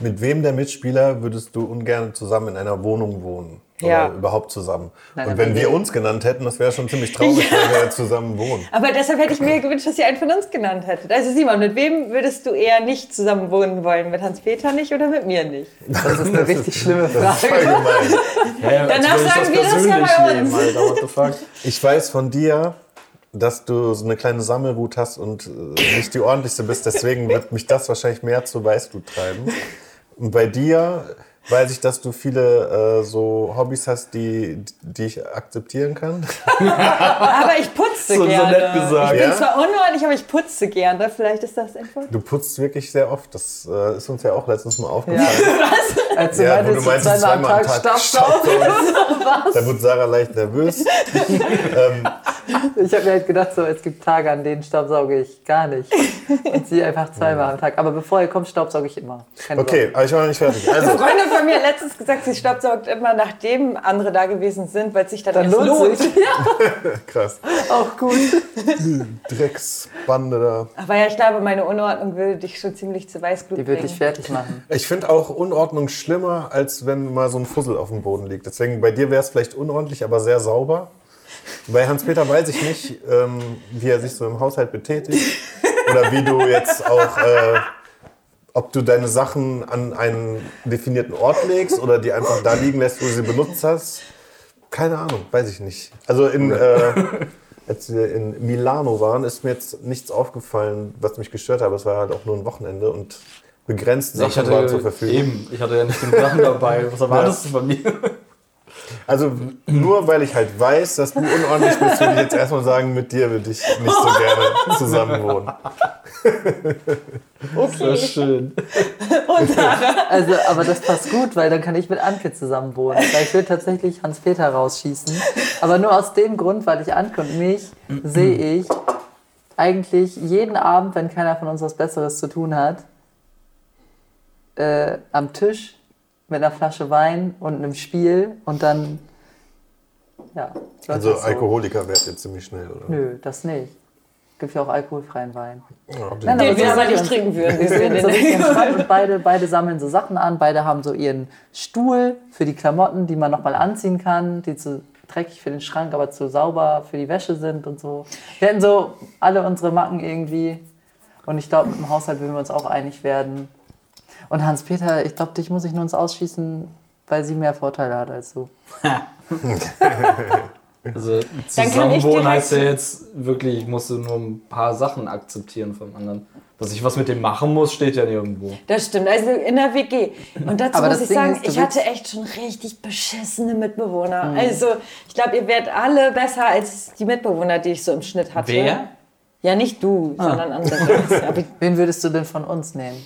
Speaker 5: mit wem der Mitspieler würdest du ungern zusammen in einer Wohnung wohnen? Oder
Speaker 2: Ja.
Speaker 5: überhaupt zusammen?
Speaker 3: Nein,
Speaker 5: Und wenn wir uns genannt hätten, das wäre schon ziemlich traurig, wenn wir ja zusammen wohnen.
Speaker 2: Aber deshalb hätte ich mir gewünscht, dass ihr einen von uns genannt hättet. Also Simon, mit wem würdest du eher nicht zusammen wohnen wollen? Mit Hans-Peter nicht oder mit mir nicht?
Speaker 3: Das ist eine richtig schlimme
Speaker 5: Das ist voll
Speaker 3: Frage.
Speaker 4: Ja,
Speaker 2: Danach sagen wir das ja bei
Speaker 4: nehmen,
Speaker 2: uns.
Speaker 4: Fuck?
Speaker 5: Ich weiß von dir, dass du so eine kleine Sammelwut hast und äh, nicht die ordentlichste bist, deswegen wird mich das wahrscheinlich mehr zu Weißblut treiben. Und bei dir weiß ich, dass du viele äh, so Hobbys hast, die, die ich akzeptieren kann.
Speaker 2: Aber ich putze
Speaker 4: So- so
Speaker 2: gerne.
Speaker 4: nett gesagt.
Speaker 2: Ich bin
Speaker 5: Ja?
Speaker 2: zwar unordentlich, aber ich putze gerne. Vielleicht ist das einfach.
Speaker 5: Du putzt wirklich sehr oft. Das äh, ist uns ja auch letztens mal aufgefallen.
Speaker 3: Als du
Speaker 5: Ja, wo du
Speaker 3: du
Speaker 5: meinst,
Speaker 3: zweimal am Tag Staubsaugen.
Speaker 5: Da wird Sarah leicht nervös. ähm,
Speaker 3: Ich habe mir halt gedacht, so, es gibt Tage, an denen staubsauge ich gar nicht. Und sie einfach zweimal am Tag. Aber bevor ihr kommt, staubsauge ich immer. Keine
Speaker 5: okay, aber ich war noch nicht fertig.
Speaker 2: Eine
Speaker 5: Also,
Speaker 2: Freundin von mir hat letztens gesagt, sie staubsaugt immer, nachdem andere da gewesen sind, weil es sich dann,
Speaker 3: Dann
Speaker 2: erst
Speaker 3: lohnt
Speaker 2: lohnt.
Speaker 3: sich.
Speaker 5: krass.
Speaker 3: Auch gut.
Speaker 5: Drecksbande da.
Speaker 2: Aber ja, ich glaube, meine Unordnung würde dich schon ziemlich zu Weißglut
Speaker 3: Die würde dich fertig machen.
Speaker 5: Ich finde auch Unordnung schlimmer, als wenn mal so ein Fussel auf dem Boden liegt. Deswegen bei dir wäre es vielleicht unordentlich, aber sehr sauber. Bei Hans-Peter weiß ich nicht, ähm, wie er sich so im Haushalt betätigt. Oder wie du jetzt auch, äh, ob du deine Sachen an einen definierten Ort legst oder die einfach da liegen lässt, wo du sie benutzt hast. Keine Ahnung, weiß ich nicht. Also in, äh, als wir in Milano waren, ist mir jetzt nichts aufgefallen, was mich gestört hat. Aber es war halt auch nur ein Wochenende und begrenzt Sachen waren zur
Speaker 4: hatte,
Speaker 5: Verfügung.
Speaker 4: eben, ich hatte ja nicht genug Sachen dabei. Was erwartest du von mir?
Speaker 5: Also nur weil ich halt weiß, dass du unordentlich bist, würde ich jetzt erstmal sagen, mit dir würde ich nicht so gerne zusammen wohnen.
Speaker 4: So schön.
Speaker 3: Also, aber das passt gut, weil dann kann ich mit Anke zusammen wohnen. Weil ich will tatsächlich Hans-Peter rausschießen. Aber nur aus dem Grund, weil ich Anke und mich sehe ich eigentlich jeden Abend, wenn keiner von uns was Besseres zu tun hat, äh, am Tisch mit einer Flasche Wein und einem Spiel und dann, ja.
Speaker 5: Also
Speaker 3: das so.
Speaker 5: Alkoholiker wärt ihr ziemlich schnell, oder?
Speaker 3: Nö, das nicht. Gibt ja auch alkoholfreien Wein.
Speaker 5: Ja,
Speaker 3: Nein,
Speaker 2: Den
Speaker 3: aber
Speaker 2: wir aber nicht trinken würden.
Speaker 3: Wir so und beide, beide sammeln so Sachen an. Beide haben so ihren Stuhl für die Klamotten, die man nochmal anziehen kann, die zu dreckig für den Schrank, aber zu sauber für die Wäsche sind und so. Wir hätten so alle unsere Macken irgendwie. Und ich glaube, im Haushalt würden wir uns auch einig werden. Und Hans-Peter, ich glaube, dich muss ich nur ins Ausschießen, weil sie mehr Vorteile hat als du.
Speaker 4: Also
Speaker 2: Dann kann ich
Speaker 4: zusammenwohnen heißt ja jetzt wirklich, ich musste nur ein paar Sachen akzeptieren vom anderen. Dass ich was mit dem machen muss, steht ja nirgendwo.
Speaker 2: Das stimmt, also in der WG. Und dazu
Speaker 3: Aber
Speaker 2: muss ich
Speaker 3: Ding
Speaker 2: sagen,
Speaker 3: ist,
Speaker 2: ich hatte echt schon richtig beschissene Mitbewohner. Also ich glaube, ihr werdet alle besser als die Mitbewohner, die ich so im Schnitt hatte.
Speaker 4: Wer?
Speaker 2: Ja, nicht du, sondern andere.
Speaker 3: Wen würdest du denn von uns nehmen?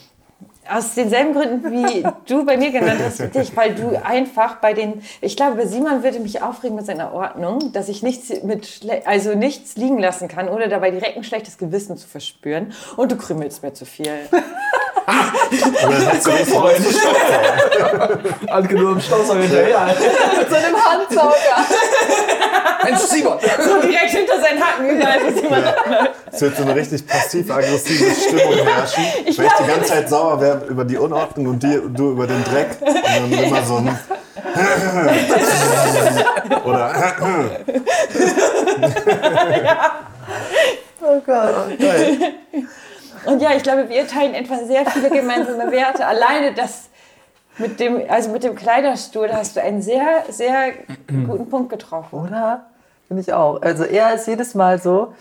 Speaker 2: Aus denselben Gründen, wie du bei mir genannt hast, dich, weil du einfach bei den, ich glaube, bei Simon würde mich aufregen mit seiner Ordnung, dass ich nichts mit, also nichts liegen lassen kann, ohne dabei direkt ein schlechtes Gewissen zu verspüren. Und du krümelst mir zu viel.
Speaker 5: Aber dann hättest du nicht so
Speaker 4: Anke nur im Staubsauger hinterher.
Speaker 3: Mit so einem Handsauger.
Speaker 4: Mensch, Simon!
Speaker 2: So direkt hinter seinen Hacken Simon
Speaker 5: Es wird so eine richtig passiv-aggressive Stimmung herrschen. Wenn ich die ganze Zeit sauer wäre über die Unordnung und die, du über den Dreck. Und dann immer so ein. Oder.
Speaker 3: Oh Gott.
Speaker 5: Geil.
Speaker 2: Und ja, ich glaube, wir teilen etwa sehr viele gemeinsame Werte. Alleine das mit dem, also mit dem Kleiderstuhl, da hast du einen sehr, sehr guten Punkt getroffen.
Speaker 3: Oder? Finde ich auch. Also er ist jedes Mal so,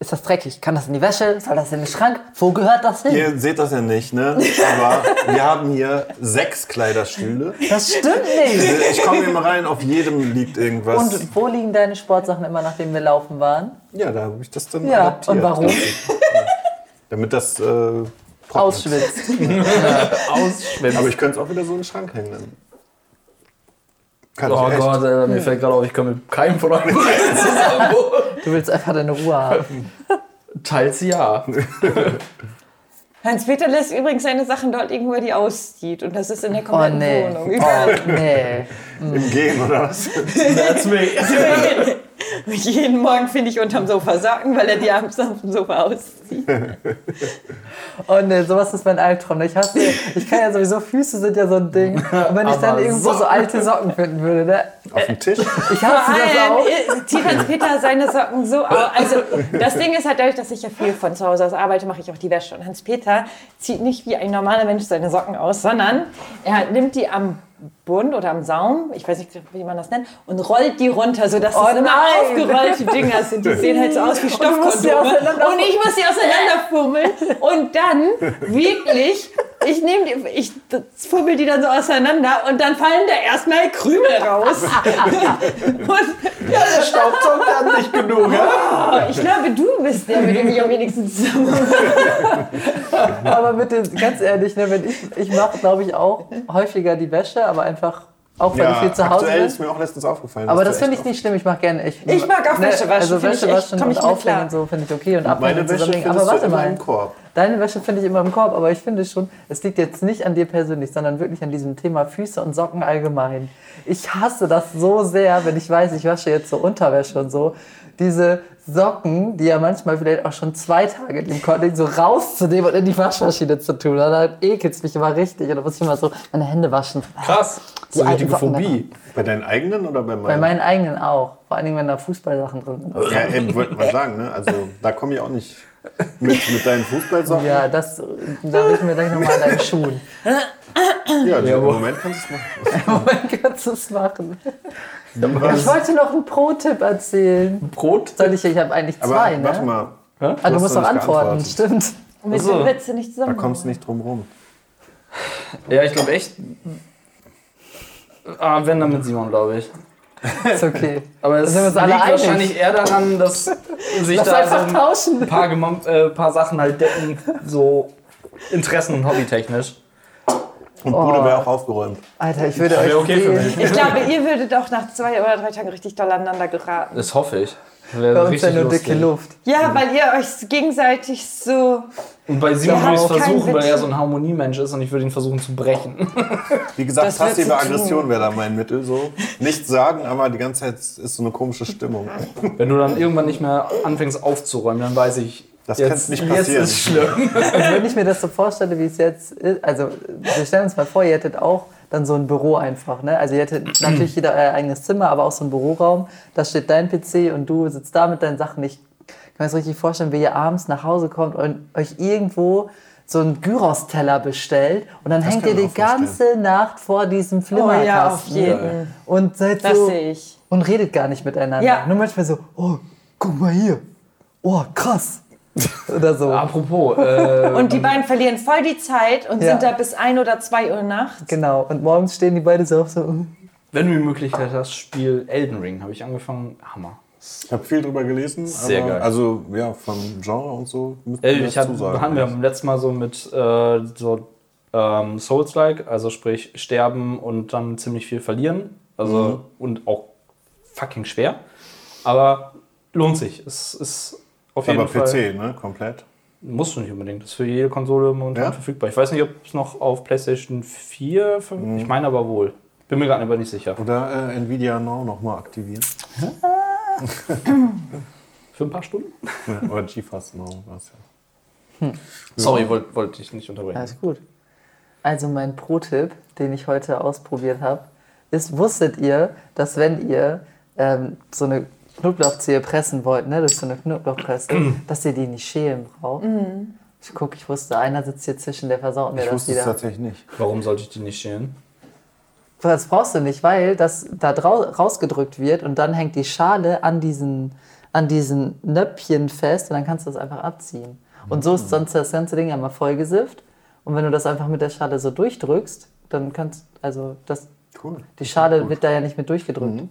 Speaker 3: ist das dreckig? Kann das in die Wäsche? Soll das in den Schrank? Wo gehört das hin?
Speaker 5: Ihr seht das ja nicht, ne? Aber wir haben hier sechs Kleiderstühle.
Speaker 3: Das stimmt nicht.
Speaker 5: Ich komme hier mal rein, auf jedem liegt irgendwas.
Speaker 3: Und wo liegen deine Sportsachen immer, nachdem wir laufen waren?
Speaker 5: ja, da habe ich das dann
Speaker 3: Ja,
Speaker 5: adaptiert.
Speaker 3: und warum?
Speaker 5: Damit das äh.
Speaker 3: Ausschwitzt.
Speaker 4: Ausschwemmen.
Speaker 5: Aber ich könnte es auch wieder so in den Schrank hängen. Dann. Kann
Speaker 4: Oh
Speaker 5: ich echt.
Speaker 4: Gott, Alter, mir fällt gerade auf, ich komme mit keinem von euch zusammen.
Speaker 3: Du willst einfach deine Ruhe haben.
Speaker 4: Teils ja.
Speaker 2: Hans-Peter lässt übrigens seine Sachen dort liegen, wo er die auszieht. Und das ist in der
Speaker 3: Oh
Speaker 2: kompletten
Speaker 3: nee.
Speaker 2: Wohnung. Überall.
Speaker 3: Oh nee.
Speaker 5: Im Gehen oder was?
Speaker 4: That's me.
Speaker 2: Und jeden Morgen finde ich unterm Sofa Socken, weil er die abends auf dem Sofa auszieht.
Speaker 3: Oh nee, sowas ist mein Albtraum. Ich hasse, ich kann ja sowieso, Füße sind ja so ein Ding. Und wenn ich dann irgendwo so alte Socken finden würde, ne?
Speaker 5: Auf dem Tisch?
Speaker 3: Ich hasse das auch.
Speaker 2: äh, zieht Hans-Peter seine Socken so aus. Also das Ding ist halt dadurch, dass ich ja viel von zu Hause aus arbeite, mache ich auch die Wäsche. Und Hans-Peter zieht nicht wie ein normaler Mensch seine Socken aus, sondern er nimmt die am Bund oder am Saum, ich weiß nicht, wie man das nennt, und rollt die runter, sodass
Speaker 3: Oh
Speaker 2: das immer aufgerollte Dinger sind. Die sehen halt so aus wie Stoffkondome. Und ich muss sie auseinanderfummeln und dann wirklich ich nehme die, ich fummel die dann so auseinander und dann fallen da erstmal Krümel raus. und ja, das
Speaker 4: Staubsaugt dann nicht genug, ja?
Speaker 2: ich glaube, du bist der, mit dem ich am wenigsten zusammen
Speaker 3: Aber mit den, ganz ehrlich, ne, wenn ich, ich mache, glaube ich, auch häufiger die Wäsche, aber einfach auch weil ich viel zu Hause
Speaker 5: aktuell
Speaker 3: bin.
Speaker 5: ist mir auch letztens aufgefallen.
Speaker 3: Aber das finde ich nicht schlimm. Ich mache gerne. Ich,
Speaker 2: Ich mag auch Wäsche waschen,
Speaker 3: Also Wäsche waschen und aufhängen und so finde ich okay und abhängen und
Speaker 5: Wäsche
Speaker 3: zusammenlegen. Aber warte
Speaker 5: immer
Speaker 3: mal.
Speaker 5: im Korb.
Speaker 3: Deine Wäsche finde ich immer im Korb, aber ich finde schon, es liegt jetzt nicht an dir persönlich, sondern wirklich an diesem Thema Füße und Socken allgemein. Ich hasse das so sehr, wenn ich weiß, ich wasche jetzt so Unterwäsche und so. Diese Socken, die ja manchmal vielleicht auch schon zwei Tage liegen konnten, so rauszunehmen und in die Waschmaschine zu tun. Dann ekelt es mich immer richtig. Und dann muss ich immer so meine Hände waschen.
Speaker 4: Krass.
Speaker 3: Die
Speaker 4: So eine richtige Phobie.
Speaker 5: Bei deinen eigenen oder bei meinen?
Speaker 3: Bei meinen eigenen auch. Vor allen Dingen, wenn da Fußballsachen drin sind.
Speaker 5: Ja, ey, wollte mal sagen, ne? Also da komme ich auch nicht mit, mit deinen Fußballsocken.
Speaker 3: Ja, das da richten wir gleich nochmal an deinen Schuhen.
Speaker 5: Ja,
Speaker 4: Ja,
Speaker 5: im Moment kannst du es machen.
Speaker 3: Moment, kannst du es machen? Ich wollte noch einen Pro-Tipp erzählen.
Speaker 4: Brot?
Speaker 3: Soll ich? Ich habe eigentlich
Speaker 5: Aber
Speaker 3: zwei,
Speaker 5: warte
Speaker 3: ne?
Speaker 5: mal,
Speaker 3: Ah, du
Speaker 5: hast
Speaker 3: musst
Speaker 5: doch
Speaker 3: antworten, stimmt.
Speaker 2: Mit
Speaker 4: so.
Speaker 2: dem Witze nicht
Speaker 5: da
Speaker 2: zusammen.
Speaker 5: kommst du nicht drum rum.
Speaker 4: Ja, ich glaube echt. Ah, wenn dann mit Simon, glaube ich.
Speaker 3: Ist okay.
Speaker 4: Aber es liegt wahrscheinlich eher daran, dass sich
Speaker 3: Lass
Speaker 4: da so ein
Speaker 3: tauschen.
Speaker 4: paar, gemom- äh, paar Sachen halt decken, so Interessen- und hobbytechnisch.
Speaker 5: Und
Speaker 3: Oh.
Speaker 5: Bude wäre auch aufgeräumt.
Speaker 3: Alter, ich würde euch
Speaker 4: okay für
Speaker 3: sehen.
Speaker 4: mich.
Speaker 2: Ich glaube, ihr würdet auch nach zwei oder drei Tagen richtig doll aneinander geraten.
Speaker 4: Das hoffe ich.
Speaker 3: Uns ja nur
Speaker 4: lustig.
Speaker 3: dicke Luft.
Speaker 2: Ja, weil ihr euch gegenseitig so.
Speaker 4: Und bei Simon würde ich es versuchen, weil er so ein Harmoniemensch ist und ich würde ihn versuchen zu brechen.
Speaker 5: Wie gesagt,
Speaker 2: Das
Speaker 5: passive. Aggression wäre da mein Mittel. So. Nichts sagen, aber die ganze Zeit ist so eine komische Stimmung.
Speaker 4: Wenn du dann irgendwann nicht mehr anfängst aufzuräumen, dann weiß ich,
Speaker 5: Das
Speaker 4: jetzt,
Speaker 5: kann's nicht
Speaker 4: jetzt
Speaker 5: passieren.
Speaker 4: ist schlimm.
Speaker 3: Und wenn ich mir das so vorstelle, wie es jetzt ist, also wir stellen uns mal vor, ihr hättet auch dann so ein Büro einfach, ne? Also ihr hättet natürlich jeder euer eigenes Zimmer, aber auch so ein Büroraum. Da steht dein PC und du sitzt da mit deinen Sachen. Ich kann mir das richtig vorstellen, wie ihr abends nach Hause kommt und euch irgendwo so einen Gyros-Teller bestellt und dann hängt
Speaker 5: kann
Speaker 3: ihr die
Speaker 5: vorstellen.
Speaker 3: ganze Nacht vor diesem
Speaker 2: Oh
Speaker 3: Flimmerkasten.
Speaker 2: ja, auf jeden.
Speaker 3: Und seid
Speaker 2: Das
Speaker 3: so
Speaker 2: sehe ich.
Speaker 3: und redet gar nicht miteinander.
Speaker 2: Ja.
Speaker 3: Nur manchmal so, oh, guck mal hier. Oh, krass. Oder so.
Speaker 4: Apropos, äh,
Speaker 2: Und die beiden verlieren voll die Zeit und
Speaker 3: Ja.
Speaker 2: sind da bis 1 oder 2 Uhr nachts.
Speaker 3: Genau. Und morgens stehen die beide so auf so. uh.
Speaker 4: wenn du die Möglichkeit hast, spiel Elden Ring. Habe ich angefangen. Hammer.
Speaker 5: Ich habe viel drüber gelesen.
Speaker 4: Sehr
Speaker 5: aber,
Speaker 4: geil.
Speaker 5: Also ja, vom Genre und so
Speaker 4: Äh,
Speaker 5: wir
Speaker 4: ich hab,
Speaker 5: zusagen.
Speaker 4: haben wir beim letzten Mal so mit äh, so ähm, Souls-like, also sprich sterben und dann ziemlich viel verlieren. Also und auch fucking schwer. Aber lohnt sich. Es ist auf jeden
Speaker 5: aber
Speaker 4: Fall.
Speaker 5: PC, ne? Komplett.
Speaker 4: Musst du nicht unbedingt. Das ist für jede Konsole momentan
Speaker 5: Ja?
Speaker 4: verfügbar. Ich weiß nicht, ob es noch auf PlayStation 4, 5, ich meine aber wohl. Bin mir gerade aber nicht sicher.
Speaker 5: Oder äh, Nvidia Now nochmal aktivieren.
Speaker 4: Für ein paar Stunden?
Speaker 5: Ja, oder GeForce Now. Was ja.
Speaker 4: Sorry, wollte wollt ich nicht unterbrechen.
Speaker 3: Alles gut. Also mein Pro-Tipp, den ich heute ausprobiert habe, ist, wusstet ihr, dass wenn ihr ähm, so eine Knoblauchzehe pressen wollt, ne, durch so eine Knoblauchpresse, dass ihr die nicht schälen braucht? Ich guck, ich wusste, einer sitzt hier zwischen, der versaut mir
Speaker 5: Ich
Speaker 3: das
Speaker 5: wusste es tatsächlich nicht.
Speaker 4: Warum sollte ich die nicht schälen?
Speaker 3: Das brauchst du nicht, weil das da drau rausgedrückt wird und dann hängt die Schale an diesen, an diesen Nöppchen fest und dann kannst du das einfach abziehen. Und so ist sonst das ganze Ding einmal vollgesifft. Und wenn du das einfach mit der Schale so durchdrückst, dann kannst also das
Speaker 5: Cool.
Speaker 3: die Schale wird da ja nicht mit durchgedrückt.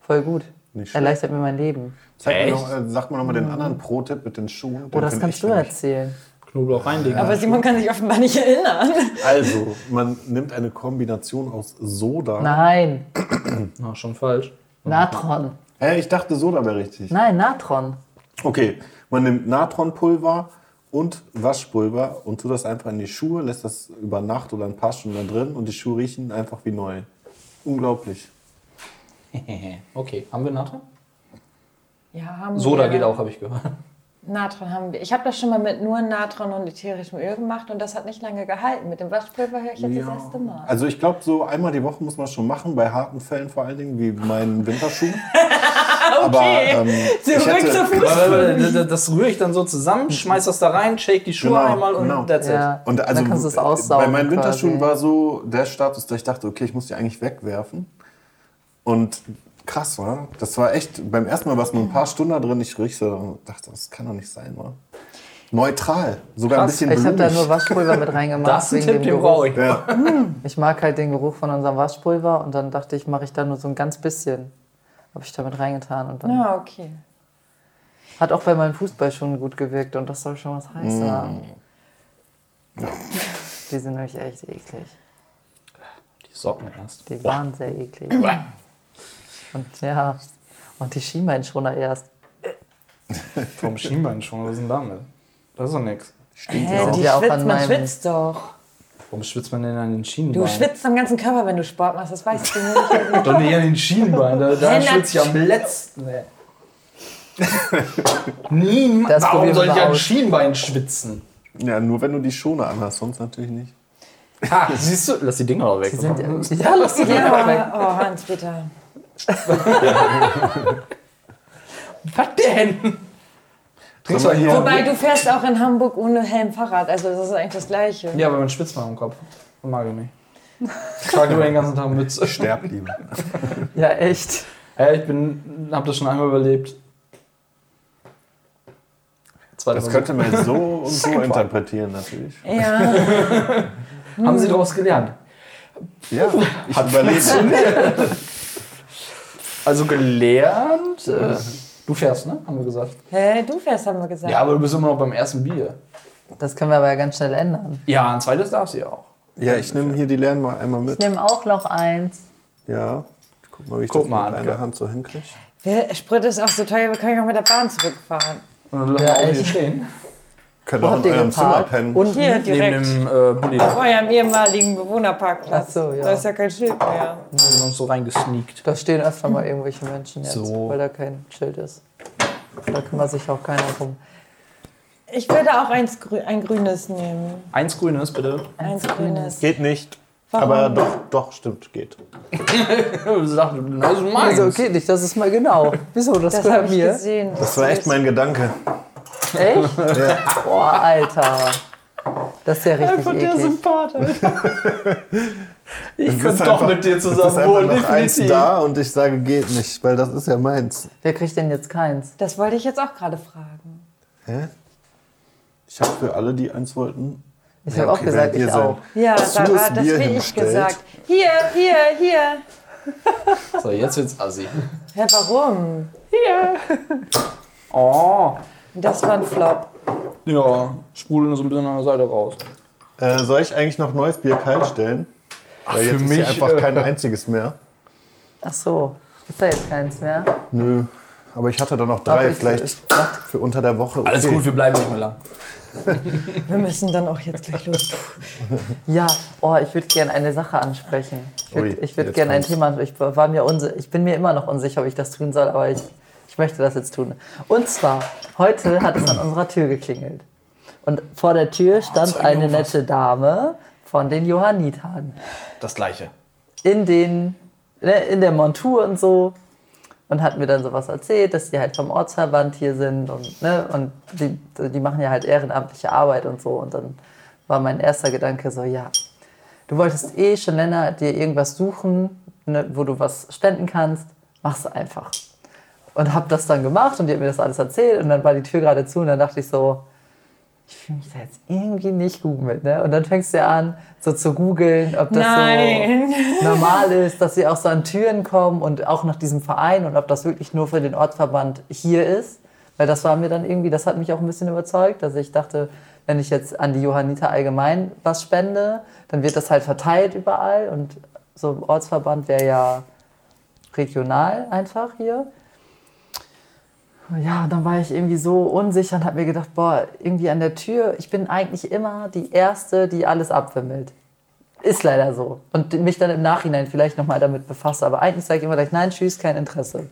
Speaker 3: Voll gut.
Speaker 5: Nicht schlecht.
Speaker 3: Erleichtert mir mein Leben.
Speaker 5: Zeig mir noch, äh, sag mal nochmal den anderen Pro-Tipp mit den Schuhen.
Speaker 3: Oh, das kannst du erzählen.
Speaker 4: Knoblauch reinlegen.
Speaker 2: Aber Simon kann sich offenbar nicht erinnern.
Speaker 5: Also, man nimmt eine Kombination aus Soda.
Speaker 3: Nein,
Speaker 4: Na, schon falsch.
Speaker 3: Natron.
Speaker 5: Hä, ich dachte, Soda wäre richtig.
Speaker 3: Nein, Natron.
Speaker 5: Okay, man nimmt Natronpulver und Waschpulver und tut das einfach in die Schuhe, lässt das über Nacht oder ein paar Stunden da drin und die Schuhe riechen einfach wie neu. Unglaublich.
Speaker 4: okay, haben wir Natron?
Speaker 2: Ja, haben
Speaker 4: Soda
Speaker 2: wir.
Speaker 4: geht auch, habe ich gehört.
Speaker 2: Natron haben wir. Ich habe das schon mal mit nur Natron und ätherischem Öl gemacht und das hat nicht lange gehalten. Mit dem Waschpulver höre ich jetzt das erste Mal.
Speaker 5: Also ich glaube, so einmal die Woche muss man schon machen, bei harten Fällen vor allen Dingen, wie meinen Winterschuhen. Aber ähm, hätte.
Speaker 4: Das, rühre ich dann so zusammen, schmeiß das da rein, shake die Schuhe
Speaker 5: Genau,
Speaker 4: einmal und
Speaker 5: genau.
Speaker 4: that's it.
Speaker 3: Ja.
Speaker 5: Und also
Speaker 3: dann kannst du es aussaugen.
Speaker 5: bei meinen Winterschuhen
Speaker 3: quasi.
Speaker 5: war so der Status, dass ich dachte, okay, ich muss die eigentlich wegwerfen. Und krass war, das war echt, beim ersten Mal war es nur ein paar Stunden da drin, ich riech so und dachte, das kann doch nicht sein, wa? Neutral. Sogar
Speaker 4: Krass.
Speaker 5: ein bisschen
Speaker 3: Ich habe da nur Waschpulver mit reingemacht.
Speaker 4: Das
Speaker 3: wegen
Speaker 4: Tipp,
Speaker 3: dem Geruch.
Speaker 4: ich.
Speaker 5: Ja.
Speaker 3: Ich mag halt den Geruch von unserem Waschpulver und dann dachte ich, mache ich da nur so ein ganz bisschen. Habe ich damit reingetan und dann
Speaker 2: Ja, okay.
Speaker 3: hat auch bei meinen Fußballschuhen gut gewirkt und das soll schon was heißen haben. Die sind nämlich echt eklig.
Speaker 4: Die Socken erst.
Speaker 3: Die waren sehr eklig. Und ja, und die Schienbeinschoner erst.
Speaker 4: Vom Schienbein schon, was ist denn damit? Das ist doch nix.
Speaker 2: Hä,
Speaker 3: auch.
Speaker 2: die
Speaker 3: Ja, auch
Speaker 2: schwitzt,
Speaker 3: an
Speaker 2: man schwitzt doch.
Speaker 4: Warum schwitzt man denn an den Schienbeinen?
Speaker 2: Du schwitzt am ganzen Körper, wenn du Sport machst, das weißt du nicht.
Speaker 4: Doch nicht an den Schienbeinen, da, da schwitze ich am letzten. Nie,
Speaker 3: Das
Speaker 4: warum soll ich an. Schienbein schwitzen?
Speaker 5: ja, nur wenn du die Schoner anhast, sonst natürlich nicht.
Speaker 4: Ha, siehst du, lass die Dinger doch weg.
Speaker 3: Sind ja, lass die Dinger weg.
Speaker 2: Ja, oh, Hans-Peter.
Speaker 4: Was denn? Trinkst du hier?
Speaker 2: Wobei, du fährst auch in Hamburg ohne Helm Fahrrad, also das ist eigentlich das Gleiche.
Speaker 4: Ja, aber man schwitzt mal am Kopf. Das mag ich nicht. Ich trage über den ganzen Tag Mütze.
Speaker 5: Sterb lieber.
Speaker 3: Ja, echt.
Speaker 4: Ja, ich bin, hab das schon einmal überlebt.
Speaker 5: Das könnte man so und so interpretieren, natürlich.
Speaker 2: Ja,
Speaker 4: Haben Sie daraus gelernt?
Speaker 5: Ja, ich überlebe.
Speaker 4: Also gelernt? Äh, du fährst, ne? Haben wir gesagt.
Speaker 2: hä, du fährst, haben wir gesagt.
Speaker 4: Ja, aber du bist immer noch beim ersten Bier.
Speaker 3: Das können wir aber ja ganz schnell ändern.
Speaker 4: Ja, ein zweites darfst du ja auch.
Speaker 5: Ja, ich nehme hier die Lernen mal einmal mit.
Speaker 3: Ich nehme auch noch eins.
Speaker 5: Ja. Guck mal, wie ich
Speaker 4: Guck
Speaker 5: das
Speaker 4: mal,
Speaker 5: mit einer Hand so hinkriege.
Speaker 2: Der Sprit ist auch so teuer, wir können auch mit der Bahn zurückfahren.
Speaker 4: Und dann
Speaker 3: Ja,
Speaker 4: wir auch hier
Speaker 3: echt.
Speaker 4: stehen.
Speaker 5: Könnt auch in
Speaker 3: ihr
Speaker 5: eurem Zimmer pennen.
Speaker 3: Und
Speaker 2: Hier
Speaker 4: Neben
Speaker 2: direkt.
Speaker 4: dem äh, Bulli.
Speaker 2: Vor eurem ehemaligen Bewohnerparkplatz.
Speaker 3: Ach so, ja.
Speaker 2: Da ist ja kein Schild mehr.
Speaker 4: haben wir uns so reingesneakt.
Speaker 3: da stehen öfter mal irgendwelche Menschen jetzt,
Speaker 4: So.
Speaker 3: weil da kein Schild ist. Da kümmert sich auch keiner drum.
Speaker 2: Ich würde auch eins, grü ein grünes nehmen.
Speaker 4: Eins grünes, bitte.
Speaker 2: Eins grünes.
Speaker 5: Geht nicht.
Speaker 2: Warum?
Speaker 5: Aber doch, doch, stimmt, geht.
Speaker 4: Ist meins.
Speaker 3: Also okay, nicht, das ist mal genau. Wieso, das,
Speaker 2: Das habe
Speaker 3: gehört
Speaker 2: ich
Speaker 3: mir?
Speaker 2: gesehen.
Speaker 5: Das war echt mein Gedanke.
Speaker 3: Echt? Boah, Alter. Das ist ja richtig eklig.
Speaker 4: Sympath, Ich könnte doch
Speaker 5: einfach-
Speaker 4: mit dir zusammen
Speaker 5: einfach
Speaker 4: wohnen,
Speaker 5: noch eins
Speaker 4: definitiv.
Speaker 5: da und ich sage, geht nicht, weil das ist ja meins.
Speaker 3: Wer kriegt denn jetzt keins?
Speaker 2: Das wollte ich jetzt auch gerade fragen.
Speaker 5: Hä? Ich habe für alle, die eins wollten.
Speaker 3: Ich
Speaker 5: Ja,
Speaker 3: habe
Speaker 5: okay,
Speaker 3: auch gesagt, ich auch.
Speaker 2: Ja, da war das wie ich gesagt. Hier, hier, hier.
Speaker 4: So, jetzt wird's assi.
Speaker 2: Hä, warum?
Speaker 4: Oh.
Speaker 2: Das war ein Flop.
Speaker 4: Ja, sprudeln so ein bisschen an der Seite raus.
Speaker 5: Äh, soll ich eigentlich noch neues Bier kalt stellen? Weil jetzt
Speaker 4: für
Speaker 5: ist
Speaker 4: mich,
Speaker 5: einfach
Speaker 4: äh,
Speaker 5: kein einziges mehr.
Speaker 3: Ach so, ist da jetzt keins mehr?
Speaker 5: Nö. Aber ich hatte da noch drei, vielleicht
Speaker 3: ich-
Speaker 5: für unter der Woche.
Speaker 4: Alles
Speaker 5: okay.
Speaker 4: gut, wir bleiben nicht mehr lang.
Speaker 2: Wir müssen dann auch jetzt gleich los.
Speaker 3: Ja, oh, ich würde gerne eine Sache ansprechen. Ich würde würd gerne ein. Thema, ich, war mir unsi ich bin mir immer noch unsicher, ob ich das tun soll, aber ich, ich möchte das jetzt tun. Und zwar, heute hat es an unserer Tür geklingelt. Und vor der Tür stand
Speaker 4: Zeugen
Speaker 3: eine nette Dame von den Johannitern.
Speaker 4: Das gleiche.
Speaker 3: in den ne, in der Montur und so und hat mir dann sowas erzählt, dass die halt vom Ortsverband hier sind und ne, und die, die machen ja halt ehrenamtliche Arbeit und so und dann war mein erster Gedanke so ja du wolltest eh schon länger dir irgendwas suchen ne, wo du was spenden kannst mach's einfach und hab das dann gemacht und die hat mir das alles erzählt und dann war die Tür gerade zu und dann dachte ich so ich fühle mich da jetzt irgendwie nicht gut mit, ne? Und dann fängst du ja an, so zu googeln, ob das
Speaker 2: Nein.
Speaker 3: so normal ist, dass sie auch so an Türen kommen und auch nach diesem Verein und ob das wirklich nur für den Ortsverband hier ist. Weil das war mir dann irgendwie, das hat mich auch ein bisschen überzeugt, dass ich dachte, wenn ich jetzt an die Johanniter allgemein was spende, dann wird das halt verteilt überall und so Ortsverband wäre ja regional einfach hier. Ja, dann war ich irgendwie so unsicher und habe mir gedacht, boah, irgendwie an der Tür, ich bin eigentlich immer die Erste, die alles abwimmelt. Ist leider so. Und mich dann im Nachhinein vielleicht nochmal damit befasse. Aber eigentlich sage ich immer gleich, nein, tschüss, kein Interesse.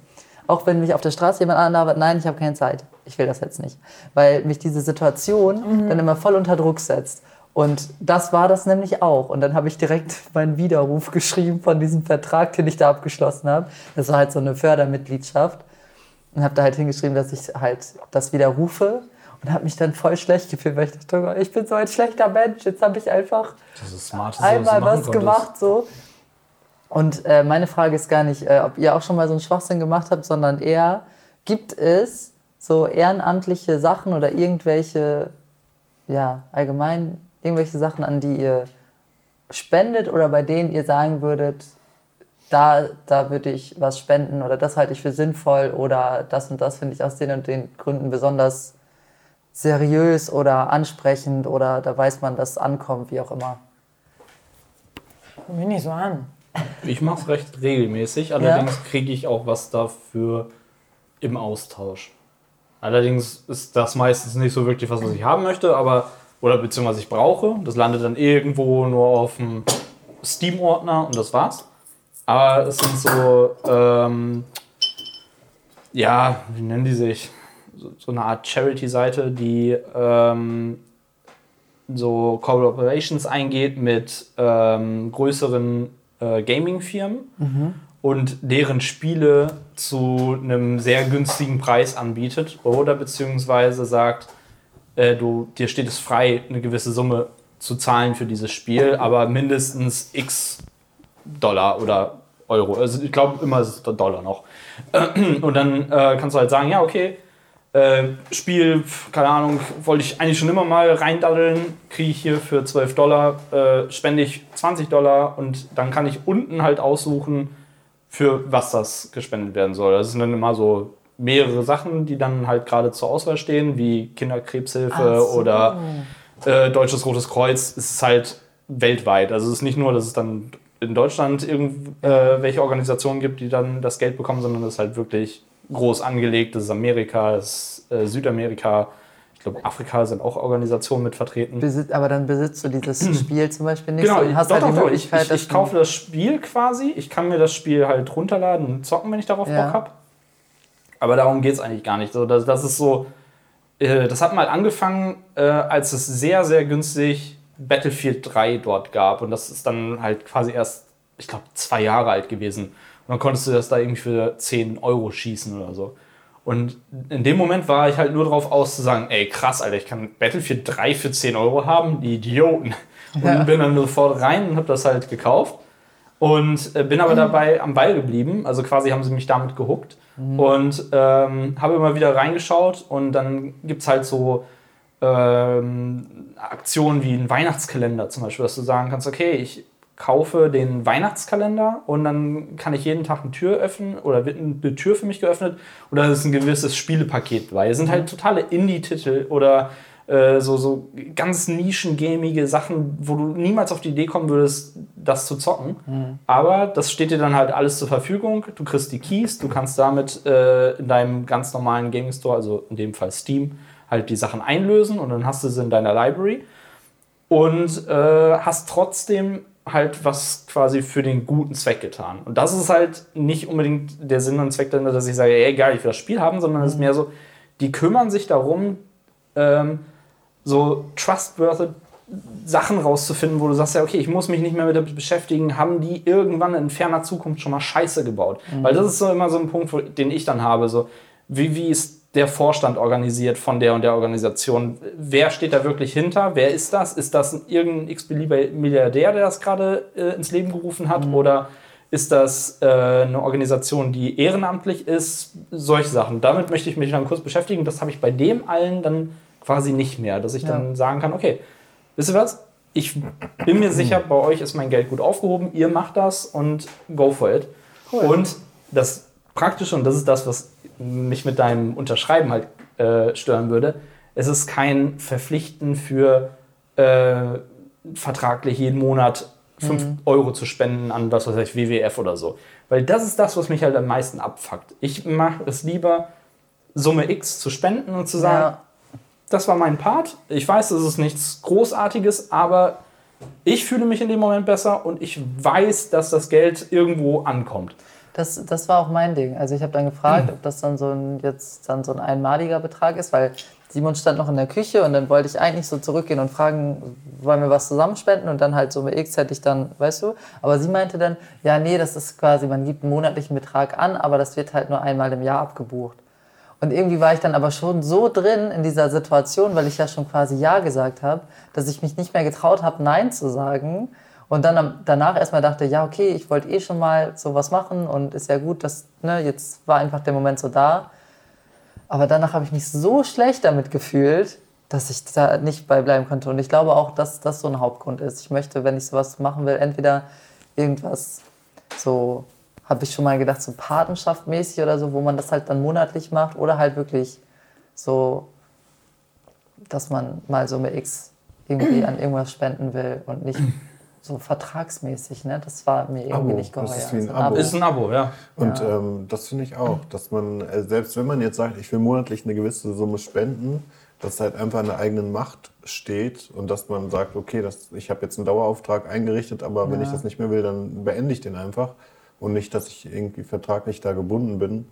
Speaker 3: Auch wenn mich auf der Straße jemand anlabert, nein, ich habe keine Zeit. Ich will das jetzt nicht. Weil mich diese Situation dann immer voll unter Druck setzt. Und das war das nämlich auch. Und dann habe ich direkt meinen Widerruf geschrieben von diesem Vertrag, den ich da abgeschlossen habe. Das war halt so eine Fördermitgliedschaft. Und habe da halt hingeschrieben, dass ich halt das widerrufe. Und habe mich dann voll schlecht gefühlt, weil ich dachte, oh ich bin so ein schlechter Mensch. Jetzt habe ich einfach
Speaker 4: smart.
Speaker 3: einmal was gemacht so. Und äh, meine Frage ist gar nicht, äh, ob ihr auch schon mal so einen Schwachsinn gemacht habt, sondern eher, gibt es so ehrenamtliche Sachen oder irgendwelche ja, allgemein irgendwelche Sachen, an die ihr spendet oder bei denen ihr sagen würdet, da, da würde ich was spenden oder das halte ich für sinnvoll oder das und das finde ich aus den und den Gründen besonders seriös oder ansprechend oder da weiß man, dass es ankommt, wie auch immer.
Speaker 2: Komm mir nicht so an.
Speaker 4: Ich mache es recht regelmäßig, allerdings kriege ich auch was dafür im Austausch. Allerdings ist das meistens nicht so wirklich was, was ich haben möchte, aber oder beziehungsweise ich brauche. Das landet dann irgendwo nur auf dem Steam-Ordner und das war's. Aber es sind so, ähm, ja, wie nennen die sich? So, so eine Art Charity-Seite, die ähm, so Collaborations eingeht mit ähm, größeren äh, Gaming-Firmen und deren Spiele zu einem sehr günstigen Preis anbietet oder beziehungsweise sagt, äh, du, dir steht es frei, eine gewisse Summe zu zahlen für dieses Spiel, aber mindestens x Dollar oder Euro. Also ich glaube immer ist es Dollar noch. Und dann äh, kannst du halt sagen, ja, okay, äh, Spiel, keine Ahnung, wollte ich eigentlich schon immer mal reindaddeln, kriege ich hier für 12 Dollar, äh, spende ich 20 Dollar und dann kann ich unten halt aussuchen, für was das gespendet werden soll. Das sind dann immer so mehrere Sachen, die dann halt gerade zur Auswahl stehen, wie Kinderkrebshilfe
Speaker 3: so.
Speaker 4: oder äh, Deutsches Rotes Kreuz. Es ist halt weltweit. Also es ist nicht nur, dass es dann in Deutschland irgendwelche Organisationen gibt, die dann das Geld bekommen, sondern es ist halt wirklich groß angelegt. Das ist Amerika, das ist äh, Südamerika. Ich glaube, Afrika sind auch Organisationen mit vertreten.
Speaker 3: Aber dann besitzt du dieses Spiel zum Beispiel nicht
Speaker 4: Genau,
Speaker 3: so hast
Speaker 4: doch,
Speaker 3: halt die
Speaker 4: doch. Ich,
Speaker 3: Möglichkeit,
Speaker 4: ich, ich
Speaker 3: du-
Speaker 4: kaufe das Spiel quasi. Ich kann mir das Spiel halt runterladen und zocken, wenn ich darauf
Speaker 3: Ja.
Speaker 4: Bock habe. Aber darum geht es eigentlich gar nicht. So, das, das ist so. Äh, das hat mal angefangen, äh, als es sehr, sehr günstig Battlefield 3 dort gab. Und das ist dann halt quasi erst, ich glaube, zwei Jahre alt gewesen. Und dann konntest du das da irgendwie für 10 Euro schießen oder so. Und in dem Moment war ich halt nur drauf aus zu sagen, ey krass, Alter, ich kann Battlefield 3 für 10 Euro haben, die Idioten. Und
Speaker 3: Ja.
Speaker 4: bin dann sofort rein und habe das halt gekauft. Und äh, bin aber dabei am Ball geblieben. Also quasi haben sie mich damit gehuckt. Und ähm, habe immer wieder reingeschaut. Und dann gibt es halt so ähm, Aktionen wie ein Weihnachtskalender zum Beispiel, dass du sagen kannst, okay, ich kaufe den Weihnachtskalender und dann kann ich jeden Tag eine Tür öffnen oder wird eine Tür für mich geöffnet oder es ist ein gewisses Spielepaket bei. Es sind halt totale Indie-Titel oder äh, so, so ganz nischengamige Sachen, wo du niemals auf die Idee kommen würdest, das zu zocken. Aber das steht dir dann halt alles zur Verfügung. Du kriegst die Keys, du kannst damit äh, in deinem ganz normalen Gaming Store, also in dem Fall Steam, halt die Sachen einlösen und dann hast du sie in deiner Library und äh, hast trotzdem halt was quasi für den guten Zweck getan. Und das ist halt nicht unbedingt der Sinn und Zweck dahinter, dass ich sage, ey, geil, ich will das Spiel haben, sondern es ist mehr so, die kümmern sich darum, ähm, so trustworthy Sachen rauszufinden, wo du sagst, ja, okay, ich muss mich nicht mehr damit beschäftigen, haben die irgendwann in ferner Zukunft schon mal Scheiße gebaut? Weil das ist so immer so ein Punkt, den ich dann habe, so, wie, wie ist der Vorstand organisiert von der und der Organisation? Wer steht da wirklich hinter? Wer ist das? Ist das irgendein x-beliebiger Milliardär, der das gerade äh, ins Leben gerufen hat? Oder ist das äh, eine Organisation, die ehrenamtlich ist? Solche Sachen. Damit möchte ich mich dann kurz beschäftigen. Das habe ich bei dem allen dann quasi nicht mehr, dass ich dann sagen kann, okay, wisst ihr was? Ich bin mir sicher, bei euch ist mein Geld gut aufgehoben, ihr macht das und go for it. Und das Praktische, und das ist das, was mich mit deinem Unterschreiben halt äh, stören würde, es ist kein Verpflichten für äh, vertraglich jeden Monat 5 Euro zu spenden an was weiß ich, WWF oder so. Weil das ist das, was mich halt am meisten abfuckt. Ich mache es lieber, Summe X zu spenden und zu sagen,
Speaker 3: Ja.
Speaker 4: das war mein Part. Ich weiß, das ist nichts Großartiges, aber ich fühle mich in dem Moment besser und ich weiß, dass das Geld irgendwo ankommt.
Speaker 3: Das, das war auch mein Ding. Also ich habe dann gefragt, ob das dann so ein jetzt dann so ein einmaliger Betrag ist, weil Simon stand noch in der Küche und dann wollte ich eigentlich so zurückgehen und fragen, wollen wir was zusammenspenden und dann halt so mit X hätte ich dann, weißt du. Aber sie meinte dann, ja nee, das ist quasi, man gibt einen monatlichen Betrag an, aber das wird halt nur einmal im Jahr abgebucht. Und irgendwie war ich dann aber schon so drin in dieser Situation, weil ich ja schon quasi Ja gesagt habe, dass ich mich nicht mehr getraut habe, Nein zu sagen. Und dann danach erstmal dachte, ja, okay, ich wollte eh schon mal sowas machen und ist ja gut, dass, ne, jetzt war einfach der Moment so da. Aber danach habe ich mich so schlecht damit gefühlt, dass ich da nicht bei bleiben konnte. Und ich glaube auch, dass das so ein Hauptgrund ist. Ich möchte, wenn ich sowas machen will, entweder irgendwas so, habe ich schon mal gedacht, so Patenschaft mäßig oder so, wo man das halt dann monatlich macht oder halt wirklich so, dass man mal so mit X irgendwie an irgendwas spenden will und nicht so vertragsmäßig, ne? Das war mir irgendwie
Speaker 5: Abo,
Speaker 3: nicht
Speaker 5: das
Speaker 3: geheuer.
Speaker 5: ist wie ein
Speaker 3: So
Speaker 5: Abo.
Speaker 4: Ist ein Abo, ja.
Speaker 5: Und ähm, das finde ich auch, dass man, äh, selbst wenn man jetzt sagt, ich will monatlich eine gewisse Summe spenden, dass halt einfach in der eigenen Macht steht und dass man sagt, okay, das, ich habe jetzt einen Dauerauftrag eingerichtet, aber wenn ich das nicht mehr will, dann beende ich den einfach und nicht, dass ich irgendwie vertraglich da gebunden bin.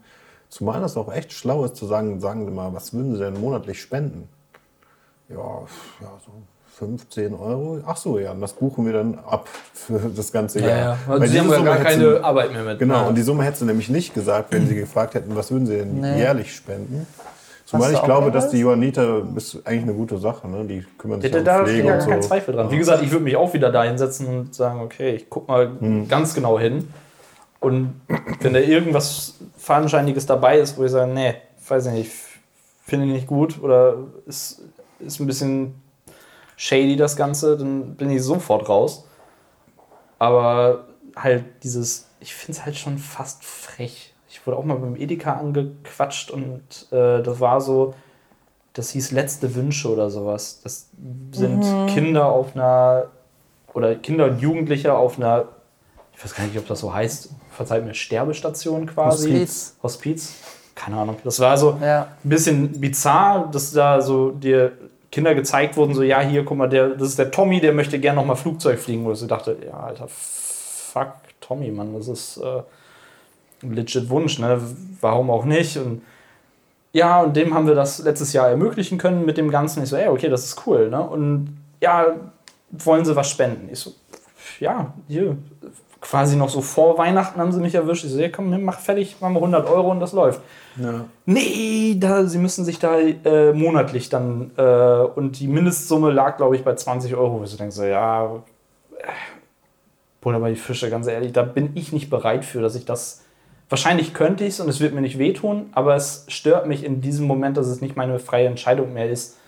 Speaker 5: Zumal das auch echt schlau ist zu sagen, sagen Sie mal, was würden Sie denn monatlich spenden? Ja, ja so 15 Euro. Ach so, ja, und das buchen wir dann ab für das ganze Jahr.
Speaker 4: Ja, ja.
Speaker 5: Weil
Speaker 4: Also sie haben ja
Speaker 5: Summe
Speaker 4: gar keine
Speaker 5: du-
Speaker 4: Arbeit mehr mit.
Speaker 5: Genau,
Speaker 4: Ja.
Speaker 5: und die Summe hättest du nämlich nicht gesagt, wenn sie gefragt hätten, was würden sie denn
Speaker 3: Nee.
Speaker 5: jährlich spenden. Zumal ich glaube, dass die Johanniter ist eigentlich eine gute Sache. Ne? Die kümmern sich
Speaker 4: Da,
Speaker 5: um
Speaker 4: da
Speaker 5: Pflege
Speaker 4: ja
Speaker 5: und
Speaker 4: gar kein
Speaker 5: so.
Speaker 4: Zweifel dran. Wie gesagt, ich würde mich auch wieder da hinsetzen und sagen, okay, ich guck mal
Speaker 5: Hm.
Speaker 4: ganz genau hin. Und wenn da irgendwas Fadenscheiniges dabei ist, wo ich sage, nee, weiß ich nicht, finde ich nicht gut oder ist, ist ein bisschen shady das Ganze, dann bin ich sofort raus. Aber halt dieses, ich finde es halt schon fast frech. Ich wurde auch mal beim Edeka angequatscht und äh, das war so, das hieß letzte Wünsche oder sowas. Das sind Kinder auf einer, oder Kinder und Jugendliche auf einer, ich weiß gar nicht, ob das so heißt, verzeiht mir, Sterbestation quasi.
Speaker 3: Hospiz.
Speaker 4: Hospiz. Keine Ahnung. Das war so
Speaker 3: Ja.
Speaker 4: ein bisschen bizarr, dass da so dir Kinder gezeigt wurden, so, ja, hier, guck mal, der, das ist der Tommy, der möchte gerne noch mal Flugzeug fliegen. Wo ich so dachte, ja, alter, fuck, Tommy, Mann, das ist äh, ein legit Wunsch, ne? Warum auch nicht? Und ja, und dem haben wir das letztes Jahr ermöglichen können mit dem Ganzen. Ich so, ey, okay, das ist cool, ne? Und ja, wollen sie was spenden? Ich so, ja, hier, quasi noch so vor Weihnachten haben sie mich erwischt. Ich so, ja, komm, mach fertig, machen wir 100 Euro und das läuft.
Speaker 5: Ja.
Speaker 4: Nee, da, sie müssen sich da äh, monatlich dann, äh, und die Mindestsumme lag, glaube ich, bei 20 Euro. Wo ich so denke, so, ja, äh, Butter bei die Fische, ganz ehrlich, da bin ich nicht bereit für, dass ich das, wahrscheinlich könnte ich es und es wird mir nicht wehtun, aber es stört mich in diesem Moment, dass es nicht meine freie Entscheidung mehr ist,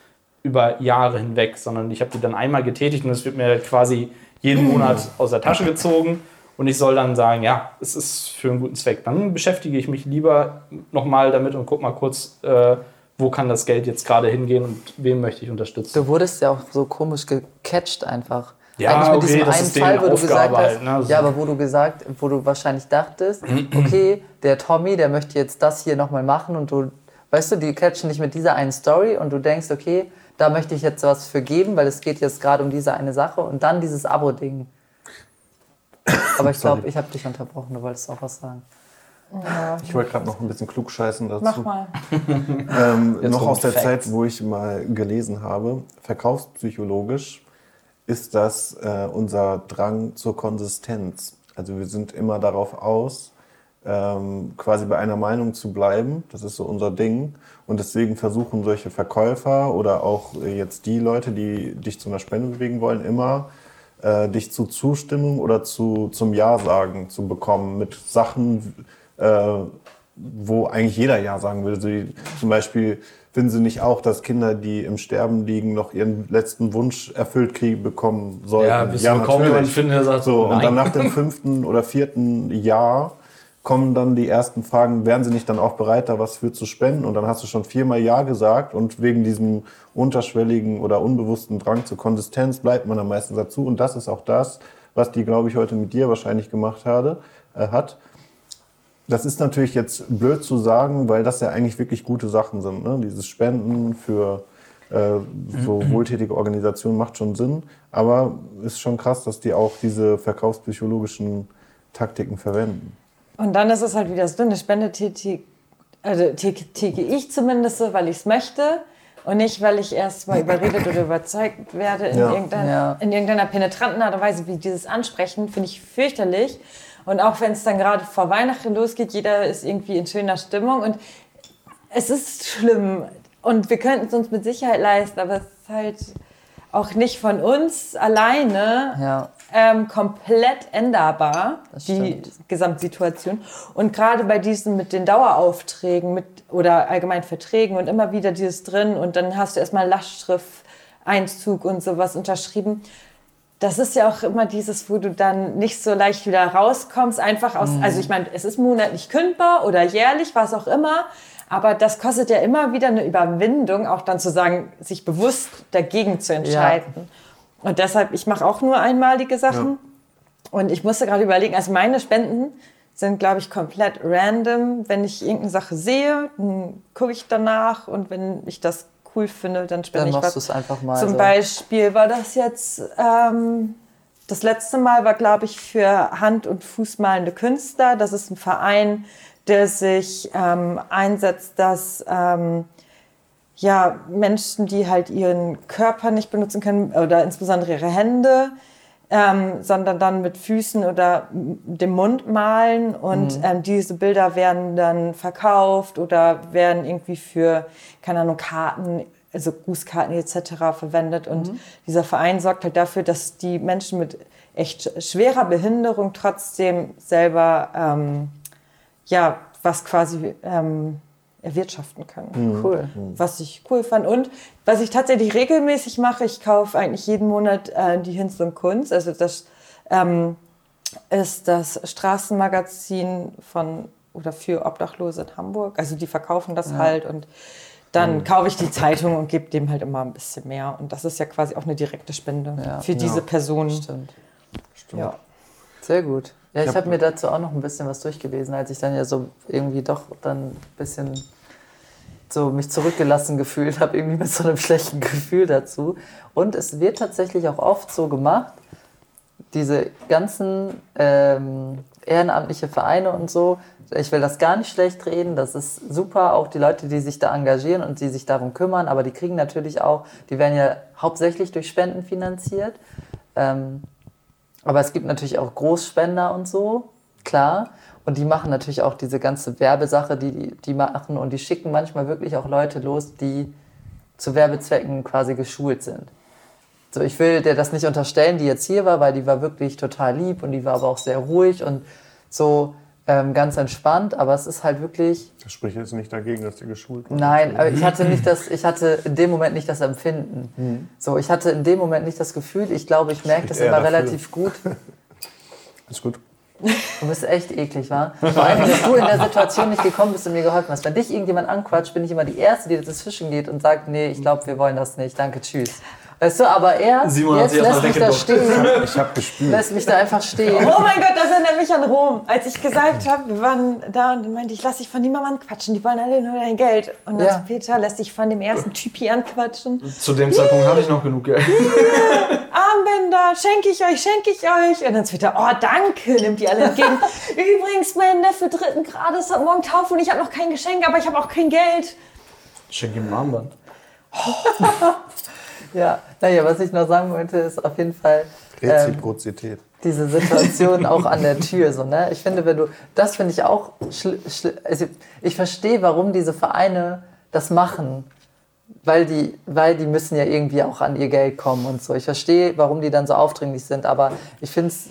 Speaker 4: über Jahre hinweg, sondern ich habe die dann einmal getätigt und es wird mir quasi jeden Monat aus der Tasche gezogen und ich soll dann sagen, ja, es ist für einen guten Zweck. Dann beschäftige ich mich lieber nochmal damit und guck mal kurz, äh, wo kann das Geld jetzt gerade hingehen und wen möchte ich unterstützen.
Speaker 3: Du wurdest ja auch so komisch gecatcht einfach.
Speaker 4: Ja,
Speaker 3: Eigentlich mit
Speaker 4: okay,
Speaker 3: diesem
Speaker 4: das
Speaker 3: einen Fall, wo du gesagt hast,
Speaker 4: halt, ne? Also-
Speaker 3: ja, aber wo du gesagt, wo du wahrscheinlich dachtest, okay, der Tommy, der möchte jetzt das hier nochmal machen und du, weißt du, die catchen dich mit dieser einen Story und du denkst, okay, da möchte ich jetzt was für geben, weil es geht jetzt gerade um diese eine Sache und dann dieses Abo-Ding. Aber ich glaube, ich habe dich unterbrochen, du wolltest auch was sagen.
Speaker 5: Ich wollte gerade noch ein bisschen klugscheißen dazu.
Speaker 2: Mach mal.
Speaker 5: Ähm, noch aus der
Speaker 4: Facts.
Speaker 5: Zeit, wo ich mal gelesen habe, verkaufspsychologisch ist das äh, unser Drang zur Konsistenz. Also wir sind immer darauf aus, ähm, quasi bei einer Meinung zu bleiben. Das ist so unser Ding. Und deswegen versuchen solche Verkäufer oder auch jetzt die Leute, die dich zu einer Spende bewegen wollen, immer äh, dich zu Zustimmung oder zu, zum Ja sagen zu bekommen mit Sachen, äh, wo eigentlich jeder Ja sagen würde. So wie zum Beispiel finden Sie nicht auch, dass Kinder, die im Sterben liegen, noch ihren letzten Wunsch erfüllt kriegen, bekommen sollten?
Speaker 4: Ja, bis wir kaum jemanden finden, der sagt,
Speaker 5: so, und
Speaker 4: nein.
Speaker 5: dann nach dem fünften oder vierten Jahr kommen dann die ersten Fragen, wären Sie nicht dann auch bereit, da was für zu spenden? Und dann hast du schon viermal Ja gesagt und wegen diesem unterschwelligen oder unbewussten Drang zur Konsistenz bleibt man am meisten dazu. Und das ist auch das, was die, glaube ich, heute mit dir wahrscheinlich gemacht habe, äh, hat. Das ist natürlich jetzt blöd zu sagen, weil das ja eigentlich wirklich gute Sachen sind. Ne? Dieses Spenden für äh, so wohltätige Organisationen macht schon Sinn. Aber ist schon krass, dass die auch diese verkaufspsychologischen Taktiken verwenden.
Speaker 2: Und dann ist es halt wieder so, eine Spende tätige also ich zumindest so, weil ich es möchte und nicht, weil ich erst mal überredet oder überzeugt werde in,
Speaker 5: Ja.
Speaker 2: irgendeiner,
Speaker 3: Ja.
Speaker 2: in irgendeiner penetranten Art und Weise, wie dieses Ansprechen, finde ich fürchterlich. Und auch wenn es dann gerade vor Weihnachten losgeht, jeder ist irgendwie in schöner Stimmung und es ist schlimm und wir könnten es uns mit Sicherheit leisten, aber es ist halt auch nicht von uns alleine
Speaker 3: Ja.
Speaker 2: ähm, komplett änderbar, die. Gesamtsituation. Und gerade bei diesen mit den Daueraufträgen mit, oder allgemein Verträgen und immer wieder dieses drin und dann hast du erstmal Lastschrift-Einzug und sowas unterschrieben. Das ist ja auch immer dieses, wo du dann nicht so leicht wieder rauskommst, einfach aus,
Speaker 3: Mhm.
Speaker 2: also ich meine, es ist monatlich kündbar oder jährlich, was auch immer, aber das kostet ja immer wieder eine Überwindung, auch dann zu sagen, sich bewusst dagegen zu entscheiden. Und deshalb, ich mache auch nur einmalige Sachen. Und ich musste gerade überlegen, also meine Spenden sind, glaube ich, komplett random. Wenn ich irgendeine Sache sehe, dann gucke ich danach und wenn ich das cool finde, dann spende
Speaker 3: Dann
Speaker 2: ich
Speaker 3: machst
Speaker 2: was.
Speaker 3: du es einfach mal.
Speaker 2: Zum
Speaker 3: so.
Speaker 2: Beispiel war das jetzt, ähm, das letzte Mal war, glaube ich, für Hand- und Fußmalende Künstler. Das ist ein Verein, der sich ähm, einsetzt, dass ähm, ja, Menschen, die halt ihren Körper nicht benutzen können oder insbesondere ihre Hände, ähm, sondern dann mit Füßen oder dem Mund malen und ähm, diese Bilder werden dann verkauft oder werden irgendwie für, keine Ahnung, Karten, also Grußkarten etc. verwendet und dieser Verein sorgt halt dafür, dass die Menschen mit echt schwerer Behinderung trotzdem selber ähm, ja, was quasi ähm, erwirtschaften können
Speaker 3: Cool.
Speaker 2: was ich cool fand. Und was ich tatsächlich regelmäßig mache, ich kaufe eigentlich jeden Monat äh, die Hinz und Kunst. Also das ähm, ist das Straßenmagazin von oder für Obdachlose in Hamburg. Also die verkaufen das halt und dann kaufe ich die Zeitung und gebe dem halt immer ein bisschen mehr. Und das ist ja quasi auch eine direkte Spende
Speaker 3: Ja.
Speaker 2: für diese Person.
Speaker 3: Stimmt.
Speaker 2: Ja.
Speaker 3: Sehr gut. Ja, ich
Speaker 5: hab-
Speaker 3: habe mir dazu auch noch ein bisschen was durchgelesen, als ich dann ja so irgendwie doch dann ein bisschen so mich zurückgelassen gefühlt habe, irgendwie mit so einem schlechten Gefühl dazu. Und es wird tatsächlich auch oft so gemacht, diese ganzen ähm, ehrenamtliche Vereine und so, ich will das gar nicht schlecht reden, das ist super, auch die Leute, die sich da engagieren und die sich darum kümmern, aber die kriegen natürlich auch, die werden ja hauptsächlich durch Spenden finanziert. Ähm, aber es gibt natürlich auch Großspender und so, klar. Und die machen natürlich auch diese ganze Werbesache, die die, machen. Und die schicken manchmal wirklich auch Leute los, die zu Werbezwecken quasi geschult sind. So, ich will dir das nicht unterstellen, die jetzt hier war, weil die war wirklich total lieb und die war aber auch sehr ruhig und so ähm, ganz entspannt. Aber es ist halt wirklich,
Speaker 5: Das spricht jetzt nicht dagegen, dass die geschult waren.
Speaker 3: Nein, aber ich hatte nicht das, ich hatte in dem Moment nicht das Empfinden. So, ich hatte in dem Moment nicht das Gefühl. Ich glaube, ich merke das immer
Speaker 5: dafür.
Speaker 3: relativ gut.
Speaker 5: Ist gut.
Speaker 3: Du bist echt eklig, wa? Vor allem, dass du in der Situation nicht gekommen bist und mir geholfen hast. Wenn dich irgendjemand anquatscht, bin ich immer die Erste, die das Fischen geht und sagt, nee, ich glaube, wir wollen das nicht. Danke, tschüss. Weißt du, aber er
Speaker 4: Simon
Speaker 3: jetzt lässt mich da stehen,
Speaker 5: Ich habe gespült.
Speaker 3: lässt mich da einfach stehen.
Speaker 2: Oh mein Gott, das erinnert mich an Rom. Als ich gesagt habe, wir waren da und dann meinte ich, lass dich von niemandem anquatschen, die wollen alle nur dein Geld. Und dann
Speaker 3: Ja.
Speaker 2: Peter lässt sich von dem ersten Typi anquatschen.
Speaker 4: Zu dem Zeitpunkt hatte ich noch genug Geld.
Speaker 2: Armbänder, schenke ich euch, schenke ich euch. Und dann Twitter, oh danke, nimmt die alle entgegen. Übrigens, mein Neffe dritten Grades hat morgen Taufe und ich habe noch kein Geschenk, aber ich habe auch kein Geld.
Speaker 4: Schenk ihm ein Armband.
Speaker 3: Ja, naja, was ich noch sagen wollte, ist auf jeden Fall. Ähm,
Speaker 5: Reziprozität.
Speaker 3: diese Situation auch an der Tür. So, ne? Ich finde, wenn du, das finde ich auch, also ich verstehe, warum diese Vereine das machen. Weil die, weil die müssen ja irgendwie auch an ihr Geld kommen und so. Ich verstehe, warum die dann so aufdringlich sind, aber ich finde es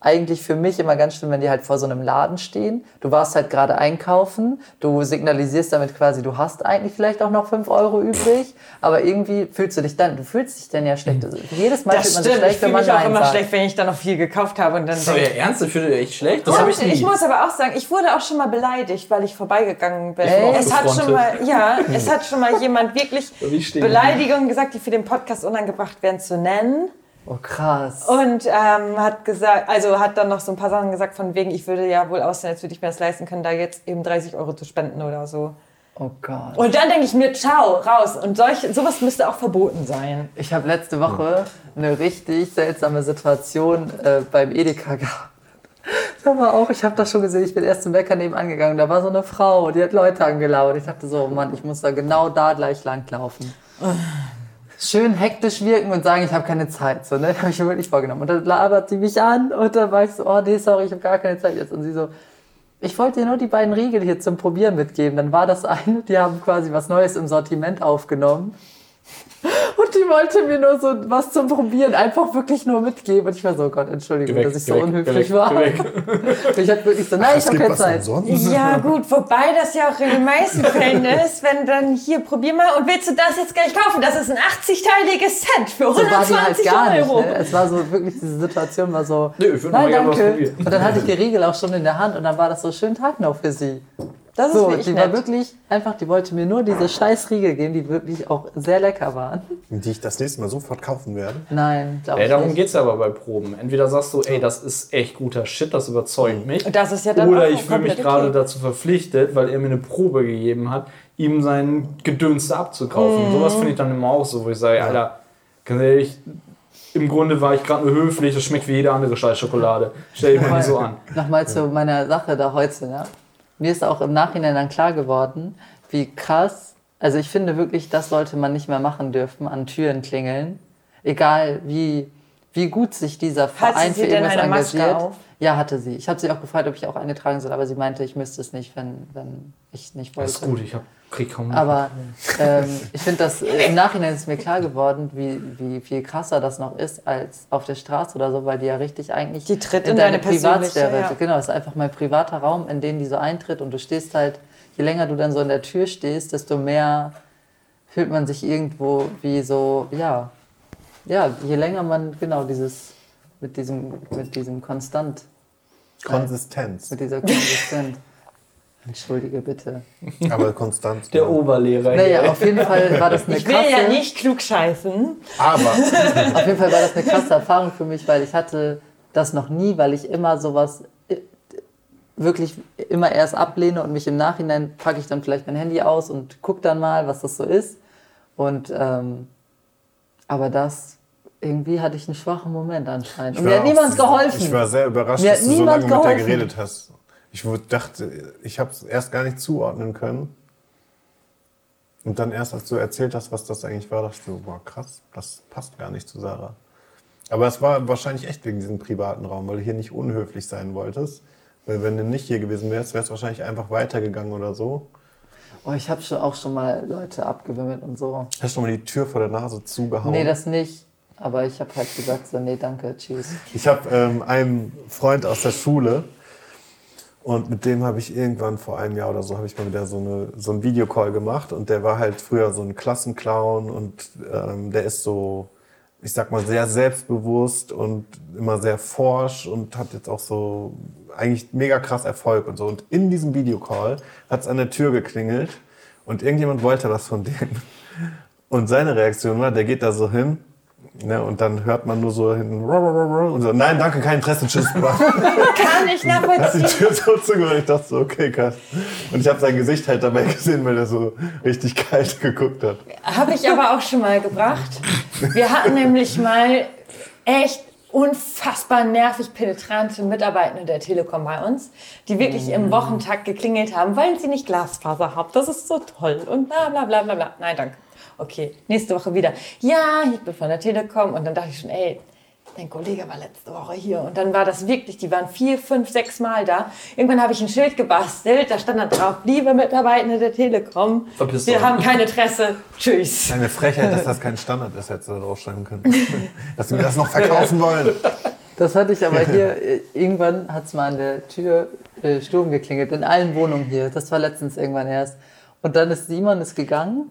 Speaker 3: eigentlich für mich immer ganz schlimm, wenn die halt vor so einem Laden stehen. Du warst halt gerade einkaufen, du signalisierst damit quasi, du hast eigentlich vielleicht auch noch 5 Euro übrig, aber irgendwie fühlst du dich dann, du fühlst dich dann ja schlecht. Also jedes Mal
Speaker 2: Das
Speaker 3: fühlt man sich
Speaker 2: stimmt, ich
Speaker 3: schlecht, wenn
Speaker 2: fühle
Speaker 3: man
Speaker 2: mich auch immer
Speaker 3: sagt.
Speaker 2: schlecht, wenn ich dann noch viel gekauft habe und dann
Speaker 4: Ist euer Ernst? Ich fühle echt schlecht. Das
Speaker 2: Und
Speaker 4: habe ich nie.
Speaker 2: ich muss aber auch sagen, ich wurde auch schon mal beleidigt, weil ich vorbeigegangen bin.
Speaker 3: Echt?
Speaker 2: Es hat schon mal, ja, es hat schon mal jemand wirklich Beleidigungen gesagt, die für den Podcast unangebracht werden zu nennen.
Speaker 3: Oh krass.
Speaker 2: Und ähm, hat gesagt, also hat dann noch so ein paar Sachen gesagt, von wegen, ich würde ja wohl aussehen, als würde ich mir das leisten können, da jetzt eben 30 Euro zu spenden oder so.
Speaker 3: Oh Gott.
Speaker 2: Und dann denke ich mir, ciao, raus. Und solch, sowas müsste auch verboten sein.
Speaker 3: Ich habe letzte Woche eine richtig seltsame Situation äh, beim Edeka gehabt. Sag mal auch, ich habe das schon gesehen, ich bin erst zum Bäcker nebenan gegangen, da war so eine Frau, die hat Leute angelauert. Ich dachte so, oh Mann, ich muss da genau da gleich langlaufen. Schön hektisch wirken und sagen, ich habe keine Zeit. So, ne? habe ich mir wirklich vorgenommen. Und dann labert sie mich an und dann war ich so, oh nee, sorry, ich habe gar keine Zeit jetzt. Und sie so, ich wollte dir nur die beiden Riegel hier zum Probieren mitgeben. Dann war das eine, die haben quasi was Neues im Sortiment aufgenommen. Und die wollte mir nur so was zum Probieren einfach wirklich nur mitgeben. Und ich war so, oh Gott, Entschuldigung,
Speaker 4: weg,
Speaker 3: dass ich so
Speaker 4: weg,
Speaker 3: unhöflich
Speaker 4: weg,
Speaker 3: war. Ich hab wirklich so, nein, ich
Speaker 5: Es
Speaker 3: habe keine Zeit.
Speaker 5: umsonst.
Speaker 2: Ja, gut, wobei das ja auch in den meisten Fällen ist, wenn dann hier, probier mal und willst du das jetzt gleich kaufen? Das ist ein 80-teiliges Set für
Speaker 3: So war die halt
Speaker 2: 120
Speaker 3: gar nicht.
Speaker 2: Euro.
Speaker 3: Ne? Es war so wirklich, diese Situation war so,
Speaker 4: Nö, ich
Speaker 3: nein,
Speaker 4: mal gerne was
Speaker 3: danke.
Speaker 4: probieren.
Speaker 3: Und dann hatte ich die Riegel auch schon in der Hand und dann war das so schön Tag noch für sie.
Speaker 2: Das ist
Speaker 3: So,
Speaker 2: wirklich
Speaker 3: die war
Speaker 2: nett.
Speaker 3: wirklich einfach, die wollte mir nur diese scheiß Riegel geben, die wirklich auch sehr lecker waren.
Speaker 5: Die ich das nächste Mal sofort kaufen werde.
Speaker 3: Nein, glaube
Speaker 4: Ey,
Speaker 3: ich
Speaker 4: darum
Speaker 3: nicht.
Speaker 4: geht's aber bei Proben. Entweder sagst du, ey, das ist echt guter Shit, das überzeugt mich.
Speaker 2: Das ist ja dann
Speaker 4: Oder ich fühle mich gerade
Speaker 2: okay.
Speaker 4: dazu verpflichtet, weil er mir eine Probe gegeben hat, ihm sein Gedöns da abzukaufen.
Speaker 2: Mhm.
Speaker 4: Sowas finde ich dann immer auch so, wo ich sage, Alter, ganz ehrlich, im Grunde war ich gerade nur höflich, das schmeckt wie jede andere Scheißschokolade. Stell dich mal so an.
Speaker 3: Nochmal zu meiner Sache da heute. Ne? Mir ist auch im Nachhinein dann klar geworden, wie krass, also ich finde wirklich, das sollte man nicht mehr machen dürfen, an Türen klingeln. Egal wie, wie gut sich dieser Verein für
Speaker 2: denn
Speaker 3: irgendwas engagiert.
Speaker 2: auf?
Speaker 3: Ja, hatte sie. Ich habe sie auch gefragt, ob ich auch eine tragen soll, aber sie meinte, ich müsste es nicht, wenn, wenn ich nicht wollte.
Speaker 4: Das ist gut, ich hab, krieg kaum
Speaker 3: Aber ähm, ich finde das, äh, im Nachhinein ist mir klar geworden, wie, wie viel krasser das noch ist als auf der Straße oder so, weil die ja richtig eigentlich
Speaker 2: Die tritt in deine persönliche, ja.
Speaker 3: Genau, es ist einfach mein privater Raum, in den die so eintritt und du stehst halt, je länger du dann so in der Tür stehst, desto mehr fühlt man sich irgendwo wie so, ja, ja, je länger man, genau, dieses, mit diesem, mit diesem Konstant,
Speaker 5: Konsistenz.
Speaker 3: mit dieser Konsistenz. Entschuldige bitte.
Speaker 5: Aber konstant.
Speaker 4: Der Oberlehrer.
Speaker 3: Naja,
Speaker 4: hier.
Speaker 3: auf jeden Fall war das eine
Speaker 2: Ich will
Speaker 3: krasse...
Speaker 2: ja nicht klug scheißen.
Speaker 5: Aber
Speaker 3: Auf jeden Fall war das eine krasse Erfahrung für mich, weil ich hatte das noch nie, weil ich immer sowas äh, wirklich immer erst ablehne und mich im Nachhinein packe ich dann vielleicht mein Handy aus und gucke dann mal, was das so ist. Und ähm, aber das irgendwie hatte ich einen schwachen Moment anscheinend. Und mir hat niemand geholfen.
Speaker 5: Ich war sehr überrascht,
Speaker 3: Mir
Speaker 5: dass du so lange mit der
Speaker 3: geholfen.
Speaker 5: geredet hast. Ich dachte, ich habe es erst gar nicht zuordnen können. Und dann erst, als du erzählt hast, was das eigentlich war, dachte ich so, boah, krass, das passt gar nicht zu Sarah. Aber es war wahrscheinlich echt wegen diesem privaten Raum, weil du hier nicht unhöflich sein wolltest. Weil wenn du nicht hier gewesen wärst, wärst du wahrscheinlich einfach weitergegangen oder so.
Speaker 3: oh, ich habe schon auch schon mal Leute abgewimmelt und so.
Speaker 5: Hast du schon mal die Tür vor der Nase zugehauen?
Speaker 3: Nee, das nicht. Aber ich habe halt gesagt so, nee, danke, tschüss.
Speaker 5: Ich habe ähm, einen Freund aus der Schule und mit dem habe ich irgendwann vor einem Jahr oder so habe ich mal wieder so, eine, so einen Videocall gemacht und der war halt früher so ein Klassenclown und ähm, der ist so, ich sag mal, sehr selbstbewusst und immer sehr forsch und hat jetzt auch so eigentlich mega krass Erfolg und so. Und in diesem Videocall hat es an der Tür geklingelt und irgendjemand wollte was von dem. Und seine Reaktion war, der geht da so hin ne, und dann hört man nur so hinten und so, nein, danke, kein Interesse, tschüss.
Speaker 2: Kann ich
Speaker 5: hat die
Speaker 2: nachvollziehen.
Speaker 5: Tür so zugehört. Ich dachte so, okay, krass. Und ich habe sein Gesicht halt dabei gesehen, weil er so richtig kalt geguckt hat.
Speaker 2: Habe ich aber auch schon mal gebracht. Wir hatten nämlich mal echt unfassbar nervig penetrante Mitarbeitende der Telekom bei uns, die wirklich im Wochentakt geklingelt haben, wollen sie nicht Glasfaser haben. Das ist so toll und bla bla bla bla bla. Nein, danke. Okay, nächste Woche wieder. Ja, ich bin von der Telekom und dann dachte ich schon, ey, dein Kollege war letzte Woche hier und dann war das wirklich, die waren vier, fünf, sechs Mal da. Irgendwann habe ich ein Schild gebastelt, da stand dann drauf, liebe Mitarbeitende der Telekom,
Speaker 4: Verpiss
Speaker 2: wir
Speaker 4: euch.
Speaker 2: haben kein Interesse, tschüss.
Speaker 5: Eine Frechheit, dass das kein Standard ist, hättest du da draufschreiben können. Dass sie mir das noch verkaufen wollen.
Speaker 3: Das hatte ich aber hier, äh, irgendwann hat es mal an der Tür äh, Sturm geklingelt, in allen Wohnungen hier. Das war letztens irgendwann erst. Und dann ist Simon ist gegangen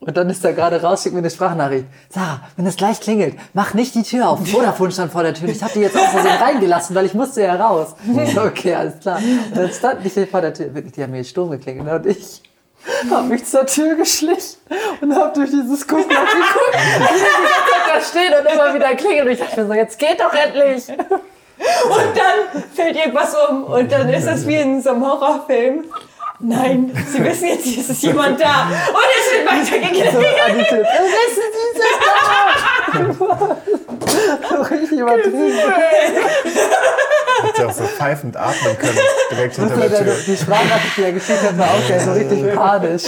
Speaker 3: und dann ist er gerade raus, schickt mir eine Sprachnachricht. Sarah, wenn es gleich klingelt, mach nicht die Tür auf. Vodafone stand vor der Tür. Ich habe die jetzt aus Versehen reingelassen, weil ich musste ja raus. Okay, alles klar. Und dann stand ich vor der Tür. Wirklich, die haben mir Sturm geklingelt. Und ich habe mich zur Tür geschlichen und habe durch dieses Guckloch geguckt, die ganze Zeit da stehen und immer wieder klingelt. Und ich dachte mir so, jetzt geht doch endlich.
Speaker 2: Und dann fällt irgendwas um und dann ist es wie in so einem Horrorfilm. Nein, Sie wissen jetzt, hier ist jemand da. Und es wird weitergegangen.
Speaker 3: So. Wissen Sie das da? Richtig übertrieben.
Speaker 5: Hätte ja auch so pfeifend atmen können, direkt hinter
Speaker 3: So,
Speaker 5: der Tür.
Speaker 3: Die Sprachnachricht, die er geschickt hat, war auch ja so richtig panisch.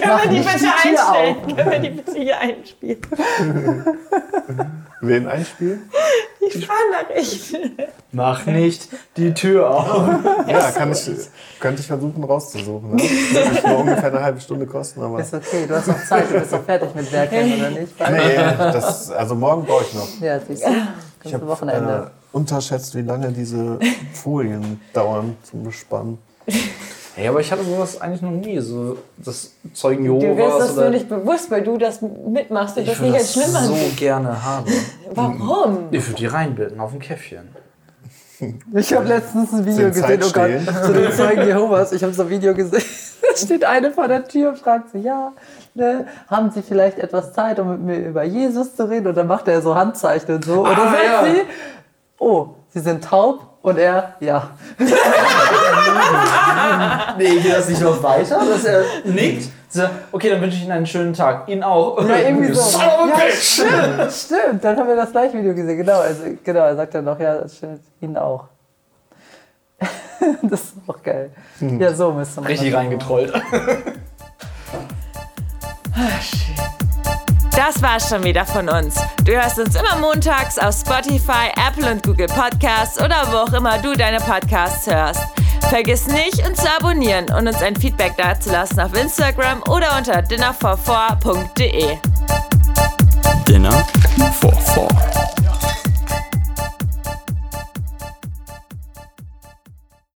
Speaker 2: Können wir die bitte einstellen? Können wir die bitte hier einspielen?
Speaker 5: Wen einspielen?
Speaker 2: Die die Sprachnachricht.
Speaker 4: Mach nicht die Tür auf.
Speaker 5: Ja, kann ich, könnte ich versuchen rauszusuchen. Ne? Wird nur ungefähr eine halbe Stunde kosten, aber.
Speaker 3: Ist okay, du hast noch Zeit, du bist noch fertig mit Werkeln, oder nicht?
Speaker 5: Nee, das, also morgen brauche ich noch.
Speaker 3: Ja, siehst du?
Speaker 5: Ich habe
Speaker 3: Wochenende.
Speaker 5: äh, unterschätzt, wie lange diese Folien dauern zum Bespannen.
Speaker 4: Hey, aber ich hatte sowas eigentlich noch nie. So das Zeugen
Speaker 2: Du wirst
Speaker 4: Jehovas
Speaker 2: das nur
Speaker 4: oder.
Speaker 2: nicht bewusst, weil du das mitmachst und
Speaker 4: Ich
Speaker 2: das
Speaker 4: würde
Speaker 2: nicht als
Speaker 4: das
Speaker 2: schlimm
Speaker 4: so
Speaker 2: ansiehst.
Speaker 4: gerne haben.
Speaker 2: Warum?
Speaker 4: Ich würde die reinbilden auf dem Käffchen.
Speaker 3: Ich habe letztens ein Video
Speaker 5: Sind
Speaker 3: gesehen, oh Gott, zu den Zeugen Jehovas. Ich habe so ein Video gesehen. Da steht eine vor der Tür und fragt sie, ja, ne, haben Sie vielleicht etwas Zeit, um mit mir über Jesus zu reden? Und dann macht er so Handzeichen und so. Und dann
Speaker 4: Ah,
Speaker 3: sagt
Speaker 4: ja.
Speaker 3: sie, oh, Sie sind taub? Und er, ja.
Speaker 4: Nee, geht das nicht noch weiter, dass er nickt? So, okay, dann wünsche ich Ihnen einen schönen Tag. Ihnen auch.
Speaker 3: Ja, irgendwie so.
Speaker 4: Son of a
Speaker 3: Ja,
Speaker 4: bitch!
Speaker 3: stimmt, stimmt. Dann haben wir das gleiche Video gesehen. Genau, also, genau er sagt dann noch, ja, das stimmt. Ihnen auch. das ist auch geil. Ja, so müsste man
Speaker 4: Richtig
Speaker 3: das machen.
Speaker 4: reingetrollt.
Speaker 2: Das war's schon wieder von uns. Du hörst uns immer montags auf Spotify, Apple und Google Podcasts oder wo auch immer du deine Podcasts hörst. Vergiss nicht, uns zu abonnieren und uns ein Feedback dazulassen auf Instagram oder unter dinnerfor4.de.
Speaker 1: Dinner for Four.